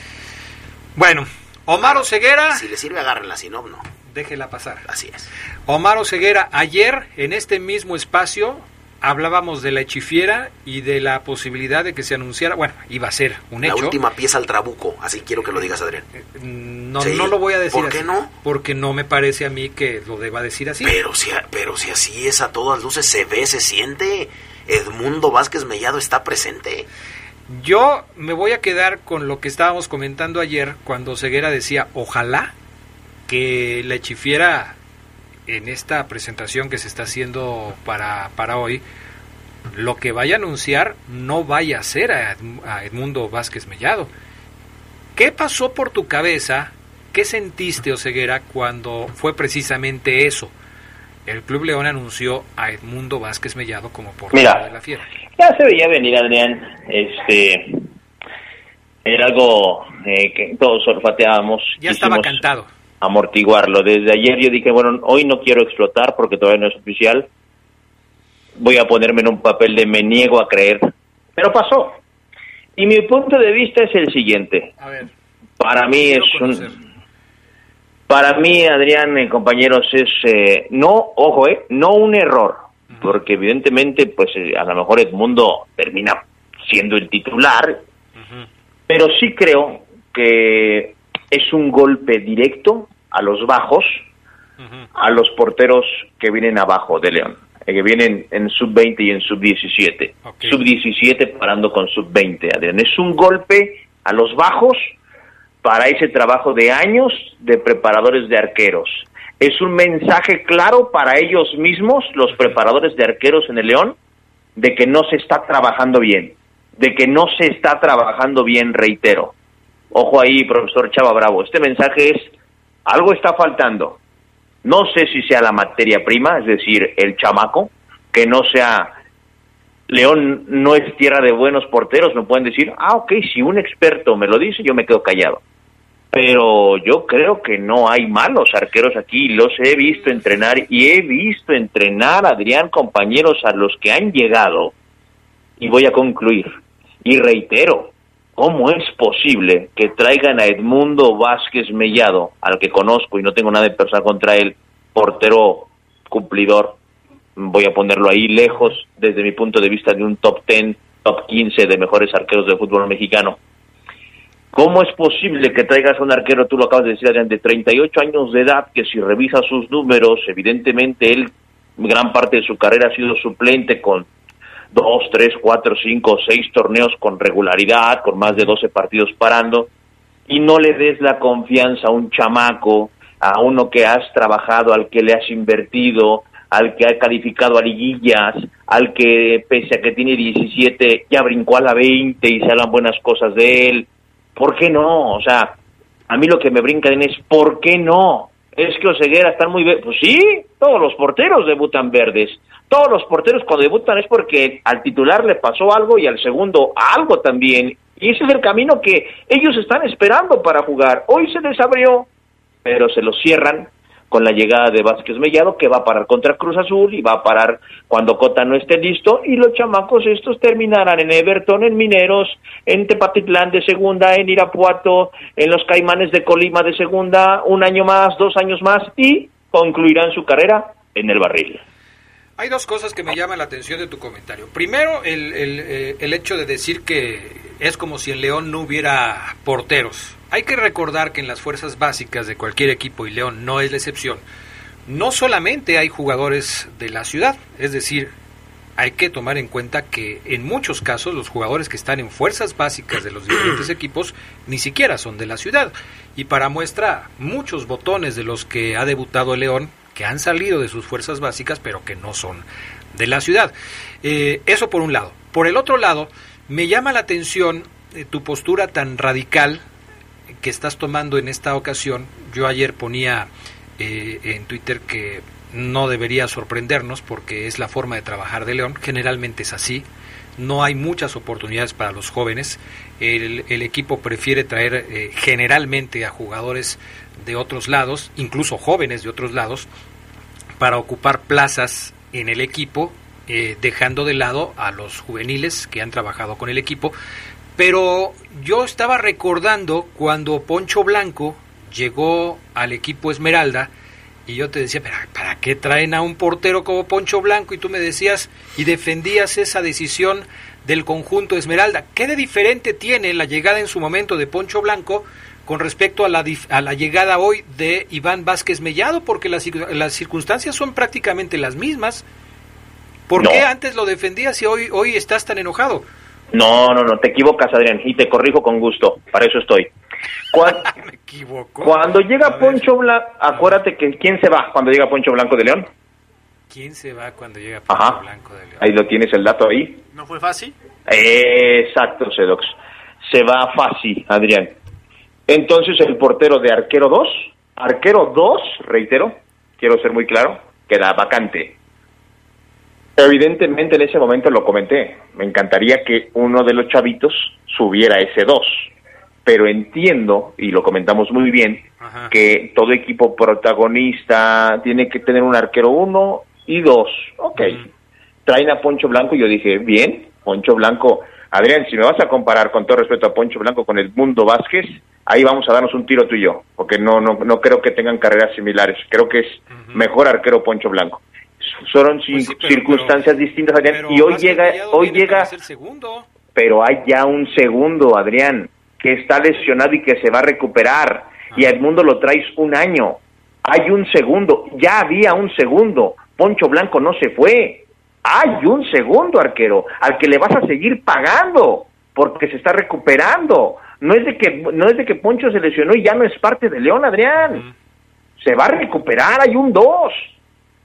Bueno, Omar Oseguera, Si le sirve, agárrenla, si no, no. déjela pasar. Así es. Omar Oseguera, ayer en este mismo espacio hablábamos de la hechifiera y de la posibilidad de que se anunciara, bueno, iba a ser un La hecho. última pieza al trabuco, así quiero que lo digas, Adrián. No, Sí. no lo voy a decir ¿Por qué así, no? Porque no me parece a mí que lo deba decir así. Pero si, pero si así es a todas luces, se ve, se siente. Edmundo Vázquez Mellado está presente. Yo me voy a quedar con lo que estábamos comentando ayer cuando Ceguera decía, ojalá que la hechifiera en esta presentación que se está haciendo para, para hoy, lo que vaya a anunciar no vaya a ser a, Edm- a Edmundo Vázquez Mellado. ¿Qué pasó por tu cabeza? ¿Qué sentiste, Oseguera, cuando fue precisamente eso? El Club León anunció a Edmundo Vázquez Mellado como portero de la Fiera. Ya se veía venir, Adrián. Este. Era algo eh, que todos olfateábamos. Ya estaba cantado. Amortiguarlo. Desde ayer yo dije, bueno, hoy no quiero explotar porque todavía no es oficial. Voy a ponerme en un papel de me niego a creer. Pero pasó. Y mi punto de vista es el siguiente. A ver. Para mí es conocer. un... Para mí, Adrián, eh, compañeros, es eh, no, ojo, eh, no un error, porque evidentemente, pues eh, a lo mejor Edmundo termina siendo el titular, pero sí creo que es un golpe directo a los bajos, a los porteros que vienen abajo de León, eh, que vienen en sub-20 y en sub-17. Ok. Sub-17 parando con sub-20, Adrián. Es un golpe a los bajos para ese trabajo de años de preparadores de arqueros. Es un mensaje claro para ellos mismos, los preparadores de arqueros en el León, de que no se está trabajando bien, de que no se está trabajando bien, reitero. Ojo ahí, profesor Chava Bravo, este mensaje es, algo está faltando. No sé si sea la materia prima, es decir, el chamaco, que no sea... León no es tierra de buenos porteros, me pueden decir, ah, ok, si un experto me lo dice, yo me quedo callado. Pero yo creo que no hay malos arqueros aquí, los he visto entrenar y he visto entrenar, Adrián, compañeros, a los que han llegado. Y voy a concluir. Y reitero, ¿cómo es posible que traigan a Edmundo Vázquez Mellado, al que conozco y no tengo nada de personal contra él, portero cumplidor, voy a ponerlo ahí lejos desde mi punto de vista de un top 10, top 15 de mejores arqueros del fútbol mexicano? ¿Cómo es posible que traigas a un arquero, tú lo acabas de decir, Adrián, de 38 años de edad, que si revisa sus números, evidentemente él, gran parte de su carrera ha sido suplente con dos, tres, cuatro, cinco, seis torneos con regularidad, con más de 12 partidos parando, y no le des la confianza a un chamaco, a uno que has trabajado, al que le has invertido, al que ha calificado a liguillas, al que pese a que tiene 17 ya brincó a la 20 y se hablan buenas cosas de él. ¿Por qué no? O sea, a mí lo que me brinca es ¿por qué no? Es que Oseguera están muy... Pues sí, todos los porteros debutan verdes. Todos los porteros cuando debutan es porque al titular le pasó algo y al segundo algo también. Y ese es el camino que ellos están esperando para jugar. Hoy se les abrió, pero se lo cierran con la llegada de Vázquez Mellado, que va a parar contra Cruz Azul y va a parar cuando Cota no esté listo, y los chamacos estos terminarán en Everton, en Mineros, en Tepatitlán de segunda, en Irapuato, en los Caimanes de Colima de segunda, un año más, dos años más, y concluirán su carrera en el barril. Hay dos cosas que me llaman la atención de tu comentario. Primero, el, el, eh, hecho de decir que es como si en León no hubiera porteros. Hay que recordar que en las fuerzas básicas de cualquier equipo, y León no es la excepción, no solamente hay jugadores de la ciudad, es decir, hay que tomar en cuenta que en muchos casos los jugadores que están en fuerzas básicas de los diferentes *clears throat* equipos ni siquiera son de la ciudad. Y para muestra, muchos botones de los que ha debutado León, que han salido de sus fuerzas básicas, pero que no son de la ciudad. Eh, eso por un lado. Por el otro lado, me llama la atención eh, tu postura tan radical que estás tomando en esta ocasión. Yo ayer ponía eh, en Twitter que no debería sorprendernos porque es la forma de trabajar de León. Generalmente es así. No hay muchas oportunidades para los jóvenes. El, equipo prefiere traer eh, generalmente a jugadores de otros lados, incluso jóvenes de otros lados, para ocupar plazas en el equipo, eh, dejando de lado a los juveniles que han trabajado con el equipo pero yo estaba recordando cuando Poncho Blanco llegó al equipo Esmeralda y yo te decía, ¿para, ¿para qué traen a un portero como Poncho Blanco? Y tú me decías y defendías esa decisión del conjunto Esmeralda. ¿Qué de diferente tiene la llegada en su momento de Poncho Blanco con respecto a la, a la llegada hoy de Iván Vázquez Mellado? Porque las, las circunstancias son prácticamente las mismas. ¿Por No. qué antes lo defendías y hoy, hoy estás tan enojado? No, no, no, te equivocas, Adrián, y te corrijo con gusto, para eso estoy. Cuan- *laughs* Me equivoco. Cuando llega. Poncho Blanco, acuérdate que ¿quién se va cuando llega Poncho Blanco de León? ¿Quién se va cuando llega Poncho Ajá, Blanco de León? ahí lo tienes el dato ahí. ¿No fue fácil? Exacto, Sedox. Se va fácil, Adrián. Entonces el portero de arquero 2, arquero 2, reitero, quiero ser muy claro, queda vacante. Evidentemente en ese momento lo comenté, me encantaría que uno de los chavitos subiera ese 2, pero entiendo, y lo comentamos muy bien, Ajá. que todo equipo protagonista tiene que tener un arquero 1 y 2. Ok, traen a Poncho Blanco y yo dije, bien, Poncho Blanco. Adrián, si me vas a comparar con todo respeto a Poncho Blanco con el Mundo Vázquez, ahí vamos a darnos un tiro tú y yo, porque no, no, no creo que tengan carreras similares. Creo que es mejor arquero Poncho Blanco. Fueron Pues sí, pero- circunstancias distintas, Adrián, y hoy llega, hoy llega, pero hay ya un segundo, Adrián, que está lesionado y que se va a recuperar. Y a Edmundo lo traes un año. Hay un segundo, ya había un segundo. Poncho Blanco no se fue. Hay un segundo arquero al que le vas a seguir pagando porque se está recuperando. No es de que no es de que Poncho se lesionó y ya no es parte de León, Adrián. Ujú. Se va a recuperar, hay un 2.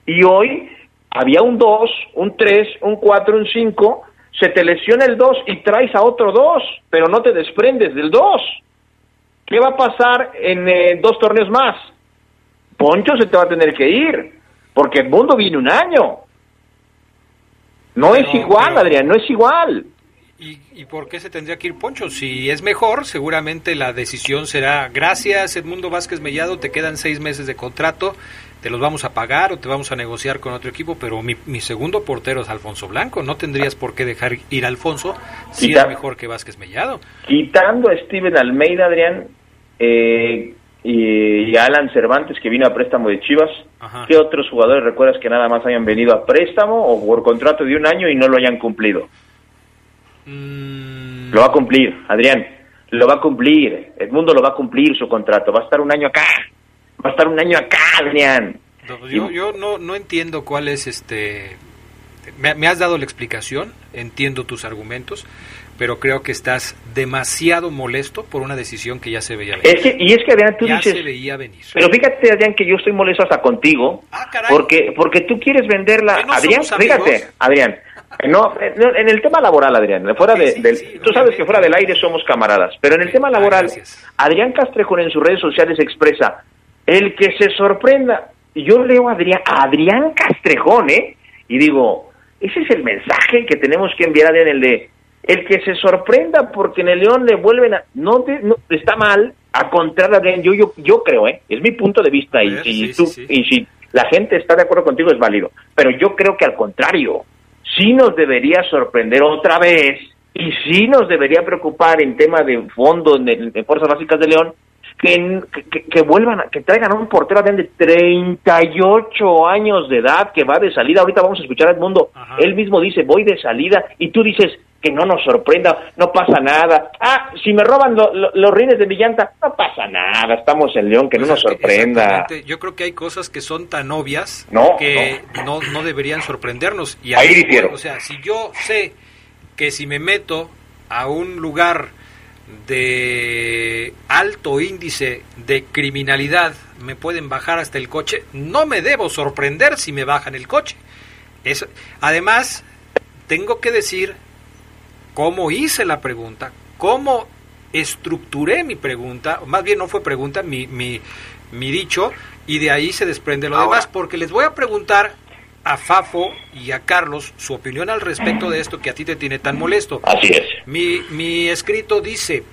Y hoy había un 2, un 3, un 4, un 5. Se te lesiona el 2 y traes a otro 2, pero no te desprendes del 2. ¿Qué va a pasar en eh, dos torneos más? Poncho se te va a tener que ir, porque el mundo viene un año. No es igual, pero- Adrián, no es igual. ¿Y, ¿Y por qué se tendría que ir Poncho? Si es mejor, seguramente la decisión será, gracias Edmundo Vázquez Mellado, te quedan seis meses de contrato, te los vamos a pagar o te vamos a negociar con otro equipo, pero mi, mi segundo portero es Alfonso Blanco, no tendrías por qué dejar ir a Alfonso si Quita- es mejor que Vázquez Mellado. Quitando a Steven Almeida, Adrián, eh, y, y a Alan Cervantes, que vino a préstamo de Chivas, Ajá. ¿qué otros jugadores recuerdas que nada más hayan venido a préstamo o por contrato de un año y no lo hayan cumplido? Mm, Lo va a cumplir, Adrián, lo va a cumplir. Edmundo lo va a cumplir su contrato, va a estar un año acá, va a estar un año acá, Adrián. no, yo yo no, no entiendo cuál es este me, me has dado la explicación, entiendo tus argumentos, pero creo que estás demasiado molesto por una decisión que ya se veía venir. Es que, y es que, Adrián, tú ya dices... se veía venir. Pero fíjate, Adrián, que yo estoy molesto hasta contigo. Ah. Porque, porque tú quieres venderla. ¿Que no Adrián, fíjate, Adrián. No, eh, no, en el tema laboral, Adrián, fuera de, sí, del, sí, tú sabes que fuera del aire somos camaradas, pero en el tema ah, laboral, gracias. Adrián Castrejón en sus redes sociales expresa, el que se sorprenda, yo leo a Adrián, a Adrián Castrejón, ¿eh? Y digo, ese es el mensaje que tenemos que enviar a el de, el que se sorprenda porque en el León le vuelven a, no, te- no está mal, a contrario, Adrián, yo, yo, yo creo, ¿eh? Es mi punto de vista, y, ver, y tú, y si la gente está de acuerdo contigo es válido, pero yo creo que al contrario, sí nos debería sorprender otra vez y sí nos debería preocupar en tema de fondo en, el- en Fuerzas Básicas de León que, que, que vuelvan, a- que traigan a un portero de 38 años de edad que va de salida. Ahorita vamos a escuchar al mundo. Ajá. Él mismo dice, voy de salida y tú dices que no nos sorprenda, no pasa nada. Ah, si me roban lo- lo- los rines de mi llanta, no pasa nada, estamos en León, que no nos sorprenda. Yo creo que hay cosas que son tan obvias No, que no. No, deberían sorprendernos. Y Ahí así, difiero. O sea, si yo sé que si me meto a un lugar de alto índice de criminalidad me pueden bajar hasta el coche, no me debo sorprender si me bajan el coche. Es, además, tengo que decir cómo hice la pregunta, cómo estructuré mi pregunta, más bien no fue pregunta, mi, mi, mi dicho, y de ahí se desprende lo Ahora. demás, porque les voy a preguntar a Fafo y a Carlos su opinión al respecto de esto que a ti te tiene tan molesto. Así es. Mi, mi escrito dice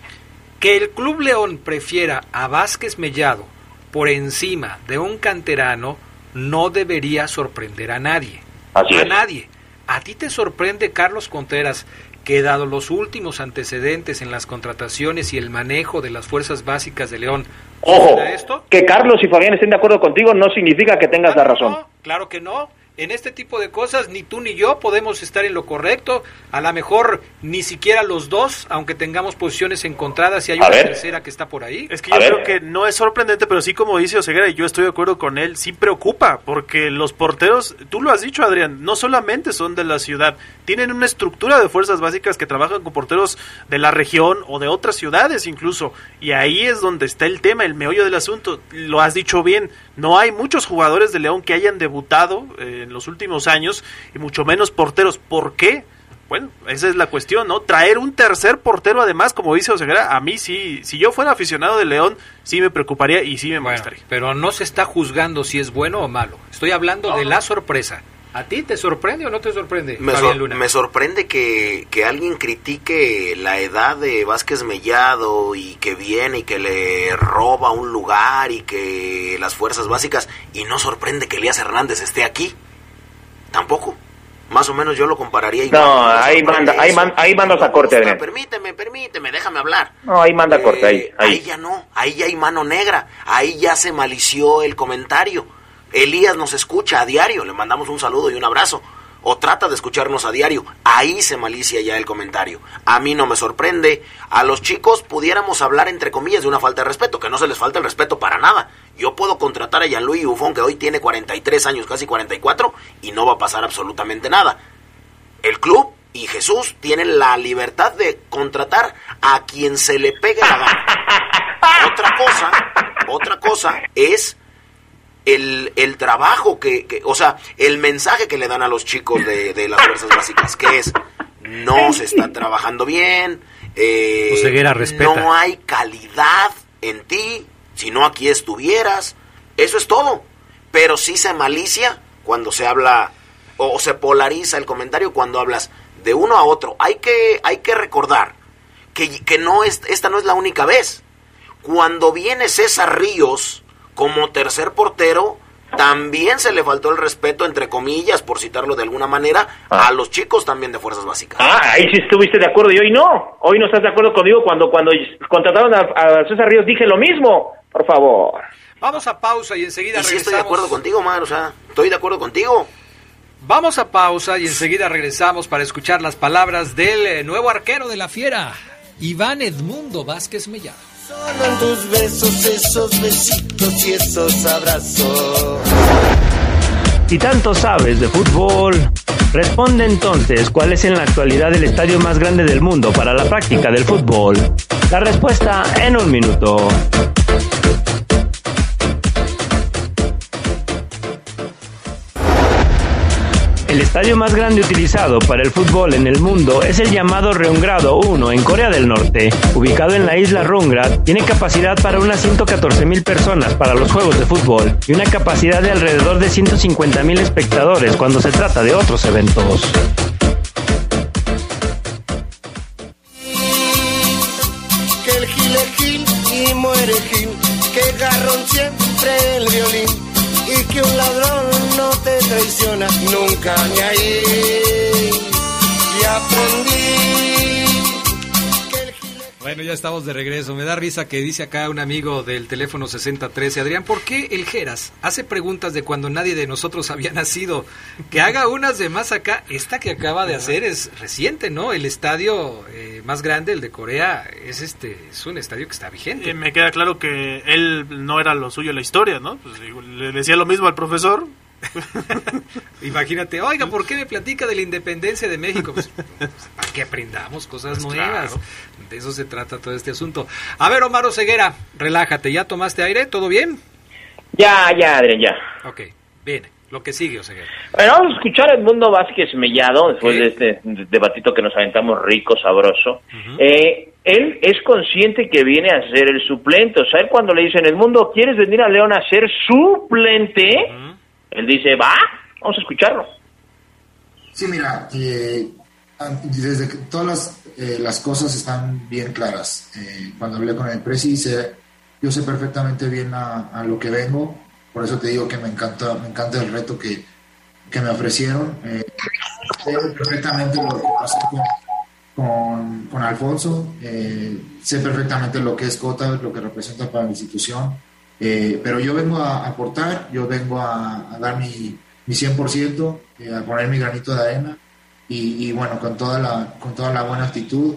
que el Club León prefiera a Vázquez Mellado por encima de un canterano no debería sorprender a nadie. Así a es. nadie. ¿A ti te sorprende, Carlos Contreras, que dado los últimos antecedentes en las contrataciones y el manejo de las fuerzas básicas de León, Ojo, esto? que Carlos y Fabián estén de acuerdo contigo no significa que tengas la Claro razón. no, claro que no. En este tipo de cosas ni tú ni yo podemos estar en lo correcto. A lo mejor ni siquiera los dos, aunque tengamos posiciones encontradas y hay A una ver. tercera que está por ahí. Es que A yo ver. creo que no es sorprendente, pero sí como dice Oseguera, y yo estoy de acuerdo con él, sí preocupa, porque los porteros, tú lo has dicho Adrián, no solamente son de la ciudad, tienen una estructura de fuerzas básicas que trabajan con porteros de la región o de otras ciudades incluso, y ahí es donde está el tema, el meollo del asunto, lo has dicho bien, no hay muchos jugadores de León que hayan debutado eh, en los últimos años, y mucho menos porteros, ¿por qué? Bueno, esa es la cuestión, ¿no? Traer un tercer portero, además, como dice Oseguera, a mí sí, si yo fuera aficionado de León, sí me preocuparía y sí me Bueno, molestaría. pero no se está juzgando si es bueno o malo. Estoy hablando de la sorpresa. ¿A ti te sorprende o no te sorprende, Me, sor- Luna? me sorprende que, que alguien critique la edad de Vázquez Mellado y que viene y que le roba un lugar y que las fuerzas básicas y no sorprende que Elías Hernández esté aquí. Tampoco. Más o menos yo lo compararía igual. No, ahí manda- ahí man- ahí mandas a corte, gusta, Adrián. Permíteme, permíteme, déjame hablar. No, ahí manda corte, ahí, Eh, ahí. ya no, ahí ya hay mano negra, ahí ya se malició el comentario. Elías nos escucha a diario, le mandamos un saludo y un abrazo. O trata de escucharnos a diario, ahí se malicia ya el comentario. A mí no me sorprende. A los chicos pudiéramos hablar entre comillas de una falta de respeto, que no se les falta el respeto para nada. Yo puedo contratar a Gianluigi Buffon, que hoy tiene 43 años, casi 44, y no va a pasar absolutamente nada. El club y Jesús tienen la libertad de contratar a quien se le pegue la gana. *laughs* Otra cosa, otra cosa es el, el trabajo que, que- o sea, el mensaje que le dan a los chicos de, de las fuerzas básicas, que es, no se está *laughs* trabajando bien, eh, respeta. no hay calidad en ti, si no aquí estuvieras, eso es todo. Pero sí se malicia cuando se habla o se polariza el comentario cuando hablas de uno a otro. Hay que, hay que recordar que, que no es, esta no es la única vez. Cuando viene César Ríos como tercer portero, también se le faltó el respeto, entre comillas, por citarlo de alguna manera, Ah. a los chicos también de Fuerzas Básicas. Ah, ahí sí estuviste de acuerdo y hoy no. Hoy no estás de acuerdo conmigo cuando cuando contrataron a, a César Ríos dije lo mismo. Por favor. Vamos a pausa y enseguida y sí regresamos. estoy de acuerdo contigo, Mar, o sea, estoy de acuerdo contigo. Vamos a pausa y enseguida regresamos para escuchar las palabras del eh, nuevo arquero de la fiera, Iván Edmundo Vázquez Mellado. Solo en tus besos, esos besitos y esos abrazos. Si tanto sabes de fútbol, Responde entonces cuál es en la actualidad el estadio más grande del mundo para la práctica del fútbol. La respuesta en un minuto. El estadio más grande utilizado para el fútbol en el mundo es el llamado Reungrado 1 en Corea del Norte. Ubicado en la isla Rungrad, tiene capacidad para unas 114 mil personas para los juegos de fútbol y una capacidad de alrededor de 150 mil espectadores cuando se trata de otros eventos. Que el gil y muere que garrón siempre el violín y que un ladrón no te traiciona nunca ni ahí. Y aprendí Bueno, ya estamos de regreso. Me da risa que dice acá un amigo del teléfono 6013, Adrián, ¿por qué el Geras hace preguntas de cuando nadie de nosotros había nacido? Que haga unas de más acá. Esta que acaba de hacer es reciente, ¿no? El estadio eh, más grande, el de Corea, es este, es un estadio que está vigente. Me queda claro que él no era lo suyo la historia, ¿no? Pues, le decía lo mismo al profesor. *laughs* Imagínate, oiga, ¿por qué me platica de la independencia de México? Pues, para que aprendamos cosas Pues nuevas. claro. De eso se trata todo este asunto. A ver, Omar Ceguera, relájate, ¿ya tomaste aire? ¿Todo bien? Ya, ya, Adrián, ya. Ok, bien. Lo que sigue, Oseguera. Bueno, vamos a escuchar a Edmundo Vázquez Mellado, después de este debatito que nos aventamos rico, sabroso. Eh, él es consciente que viene a ser el suplente. O sea, él cuando le dicen, Edmundo, ¿quieres venir a León a ser suplente? Él dice, va, vamos a escucharlo. Sí, mira, eh, desde que todas las, eh, las cosas están bien claras. Eh, cuando hablé con el presi, yo sé perfectamente bien a, a lo que vengo, por eso te digo que me encanta, me encanta el reto que, que me ofrecieron. Eh, sé perfectamente lo que pasó con, con, con Alfonso, eh, sé perfectamente lo que es Cota, lo que representa para la institución, eh, pero yo vengo a aportar, yo vengo a, a dar mi, mi 100%, eh, a poner mi granito de arena y, y bueno, con toda la, con toda la buena actitud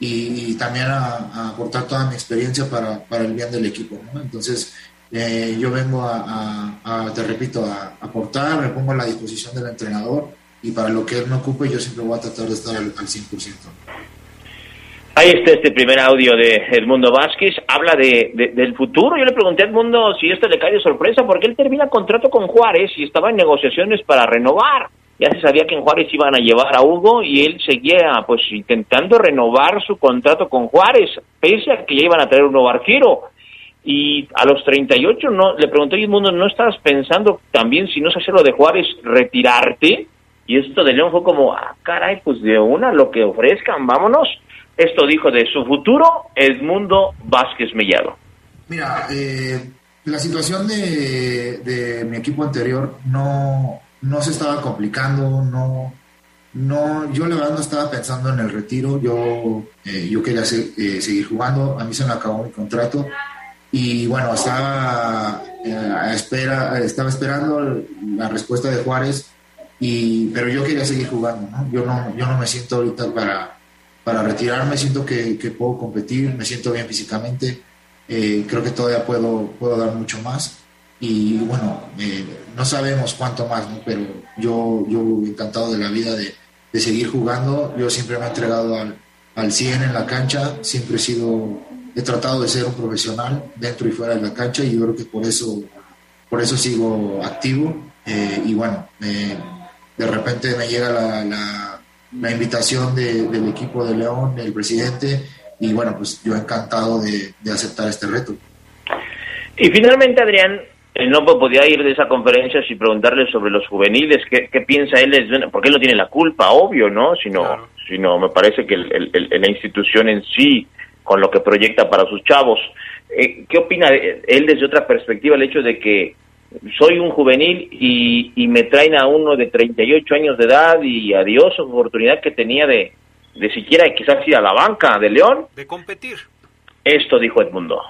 y, y también a, a aportar toda mi experiencia para, para el bien del equipo. ¿no? Entonces, eh, yo vengo a, a- te repito, a aportar, me pongo a la disposición del entrenador y para lo que él me ocupe yo siempre voy a tratar de estar al, al 100%. Ahí está este primer audio de Edmundo Vázquez. Habla de, de- del futuro. Yo le pregunté a Edmundo si esto le cae de sorpresa, porque él termina contrato con Juárez y estaba en negociaciones para renovar. Ya se sabía que en Juárez iban a llevar a Hugo y él seguía pues intentando renovar su contrato con Juárez, pese a que ya iban a traer un nuevo arquero. Y a los 38 no, le pregunté a Edmundo, ¿no estabas pensando también, si no es hacer lo de Juárez, retirarte? Y esto de León fue como, ah, caray, pues de una, lo que ofrezcan, vámonos. Esto dijo de su futuro Edmundo Vázquez Mellado. Mira, eh, la situación de, de mi equipo anterior no, no se estaba complicando, no, no, yo la verdad no estaba pensando en el retiro, yo, eh, yo quería se- eh, seguir jugando, a mí se me acabó mi contrato y bueno, estaba, eh, a espera, estaba esperando la respuesta de Juárez, y, pero yo quería seguir jugando, ¿no? Yo no, yo no me siento ahorita para, para retirarme, siento que, que puedo competir, me siento bien físicamente, eh, creo que todavía puedo, puedo dar mucho más. Y bueno, eh, no sabemos cuánto más, ¿no? pero yo, yo encantado de la vida de, de seguir jugando, yo siempre me he entregado al, al 100 en la cancha, siempre he sido, he tratado de ser un profesional dentro y fuera de la cancha y yo creo que por eso, por eso sigo activo. Eh, y bueno, eh, de repente me llega la, la, la invitación de- del equipo de León, del presidente y bueno, pues yo encantado de, de aceptar este reto. Y finalmente, Adrián, él no podía ir de esa conferencia sin preguntarle sobre los juveniles, qué, qué piensa él, porque él no tiene la culpa, obvio, ¿no? Sino, Claro. sino me parece que el- el- el- la institución en sí, con lo que proyecta para sus chavos, eh, ¿qué opina él desde otra perspectiva el hecho de que soy un juvenil y, y me traen a uno de 38 años de edad y adiós oportunidad que tenía de, de siquiera quizás ir a la banca de León? De competir. Esto dijo Edmundo.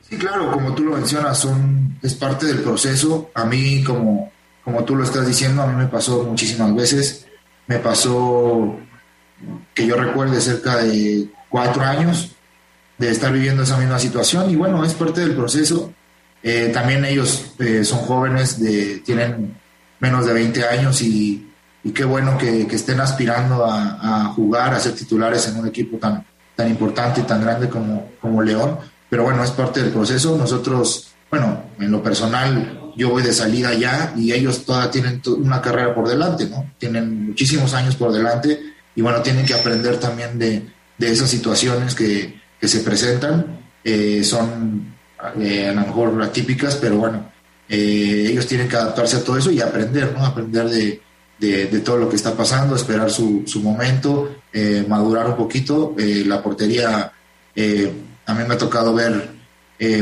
Sí, claro, como tú lo mencionas, son, es parte del proceso. A mí, como, como tú lo estás diciendo, a mí me pasó muchísimas veces. Me pasó que yo recuerde cerca de cuatro años de estar viviendo esa misma situación y bueno, es parte del proceso. Eh, también ellos eh, son jóvenes, de, tienen menos de 20 años y, qué bueno que, estén aspirando a, jugar, a ser titulares en un equipo tan, tan importante y tan grande como, como León. Pero bueno, es parte del proceso. Nosotros, bueno, en lo personal, yo voy de salida ya y ellos todavía tienen una carrera por delante, ¿no? Tienen muchísimos años por delante y bueno, tienen que aprender también de, de esas situaciones que, que se presentan. Eh, son eh, a lo mejor atípicas, pero bueno, eh, ellos tienen que adaptarse a todo eso y aprender, ¿no? Aprender de, de, todo lo que está pasando, esperar su, su momento, eh, madurar un poquito. Eh, la portería, eh, a mí me ha tocado ver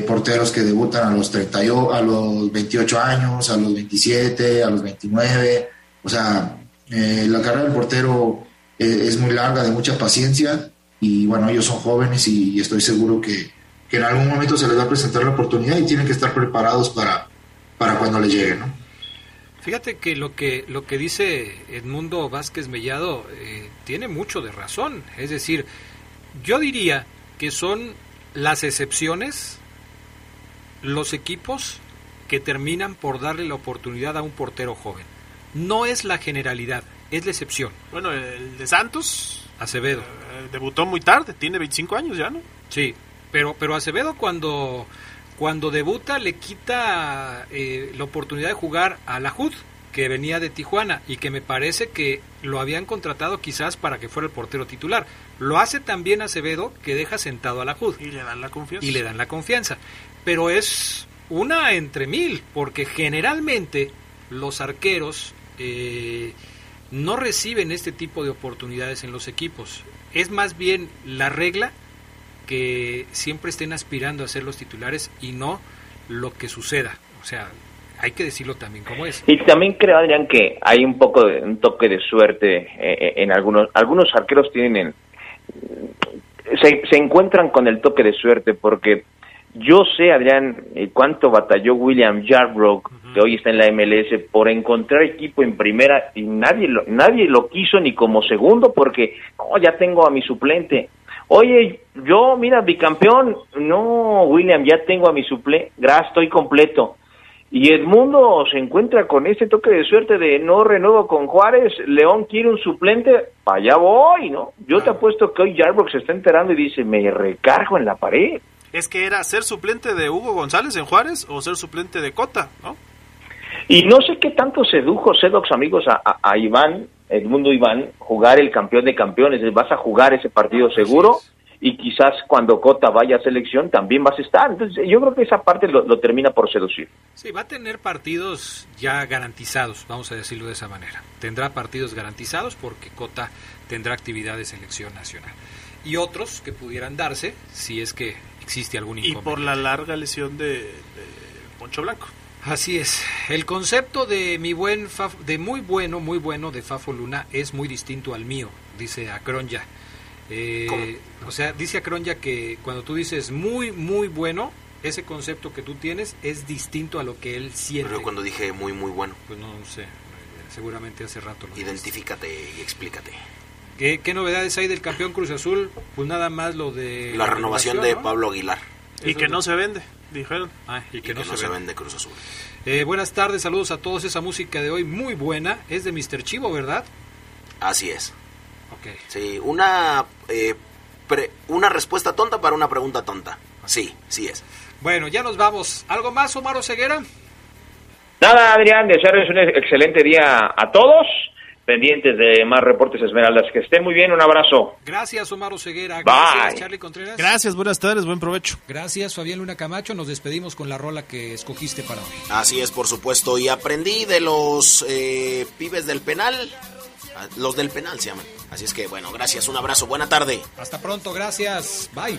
porteros que debutan a los, 30, a los 28 años, a los 27, a los 29. O sea, la carrera del portero es muy larga, de mucha paciencia. Y bueno, ellos son jóvenes y, estoy seguro que, que, en algún momento se les va a presentar la oportunidad y tienen que estar preparados para, para cuando les llegue, ¿no? Fíjate que lo que lo que dice Edmundo Vázquez Mellado eh, tiene mucho de razón. Es decir, yo diría que son las excepciones los equipos que terminan por darle la oportunidad a un portero joven. No es la generalidad, es la excepción. Bueno, el de Santos, Acevedo, eh, debutó muy tarde, tiene 25 años ya, ¿no? Sí, pero pero Acevedo cuando cuando debuta le quita eh, la oportunidad de jugar a la HUD, que venía de Tijuana y que me parece que lo habían contratado quizás para que fuera el portero titular. Lo hace también Acevedo, que deja sentado a la HUD. Y le dan la confianza. Y le dan la confianza. Pero es una entre mil, porque generalmente los arqueros eh, no reciben este tipo de oportunidades en los equipos. Es más bien la regla que siempre estén aspirando a ser los titulares y no lo que suceda. O sea, hay que decirlo también como es. Y también creo, Adrián, que hay un poco de un toque de suerte eh, eh, en algunos. Algunos arqueros tienen. Se, se encuentran con el toque de suerte porque yo sé, Adrián, eh, cuánto batalló William Yarbrough, que hoy está en la MLS, por encontrar equipo en primera y nadie lo, nadie lo quiso ni como segundo porque oh, ya tengo a mi suplente. Oye, yo, mira, bicampeón, no, William, ya tengo a mi suple, gracias, estoy completo. Y Edmundo se encuentra con ese toque de suerte de no renuevo con Juárez, León quiere un suplente, para allá voy, ¿no? Yo te apuesto que hoy Jarbox se está enterando y dice, me recargo en la pared. Es que era ser suplente de Hugo González en Juárez o ser suplente de Cota, ¿no? Y no sé qué tanto sedujo Sedox, amigos, a, a Iván, Edmundo Iván, jugar el campeón de campeones. Vas a jugar ese partido seguro y quizás cuando Cota vaya a selección también vas a estar. Entonces yo creo que esa parte lo, termina por seducir. Sí, va a tener partidos ya garantizados, vamos a decirlo de esa manera. Tendrá partidos garantizados porque Cota tendrá actividad de selección nacional. Y otros que pudieran darse si es que existe algún inconveniente. Y por la larga lesión de, Poncho Blanco. Así es. El concepto de mi buen de muy bueno, muy bueno de Fafo Luna es muy distinto al mío, dice Acronya. Eh, o sea, dice Acronya que cuando tú dices muy, muy bueno, ese concepto que tú tienes es distinto a lo que él siente. Pero cuando dije muy, muy bueno. Pues no sé, seguramente hace rato lo Identifícate y explícate. ¿Qué, ¿Qué, novedades hay del campeón Cruz Azul? Pues nada más lo de... La, renovación de Pablo Aguilar. Y que no se vende, dijeron. Ah, y que, no, se, vende. Cruz Azul. Eh, buenas tardes, saludos a todos. Esa música de hoy muy buena. Es de Mr. Chivo, ¿verdad? Así es. Sí, una, eh, una respuesta tonta para una pregunta tonta. Sí, sí es. Bueno, ya nos vamos. ¿Algo más, Omar Ceguera? Nada, Adrián, desearles un excelente día a todos. Pendientes de más reportes Esmeraldas. Que estén muy bien, un abrazo. Gracias, Omar Ceguera. Gracias, Charlie Contreras. Gracias, buenas tardes, buen provecho. Gracias, Fabián Luna Camacho. Nos despedimos con la rola que escogiste para hoy. Así es, por supuesto. Y aprendí de los eh, pibes del penal los del penal se llaman. Así es que bueno, gracias, un abrazo, buena tarde. Hasta pronto, gracias. Bye.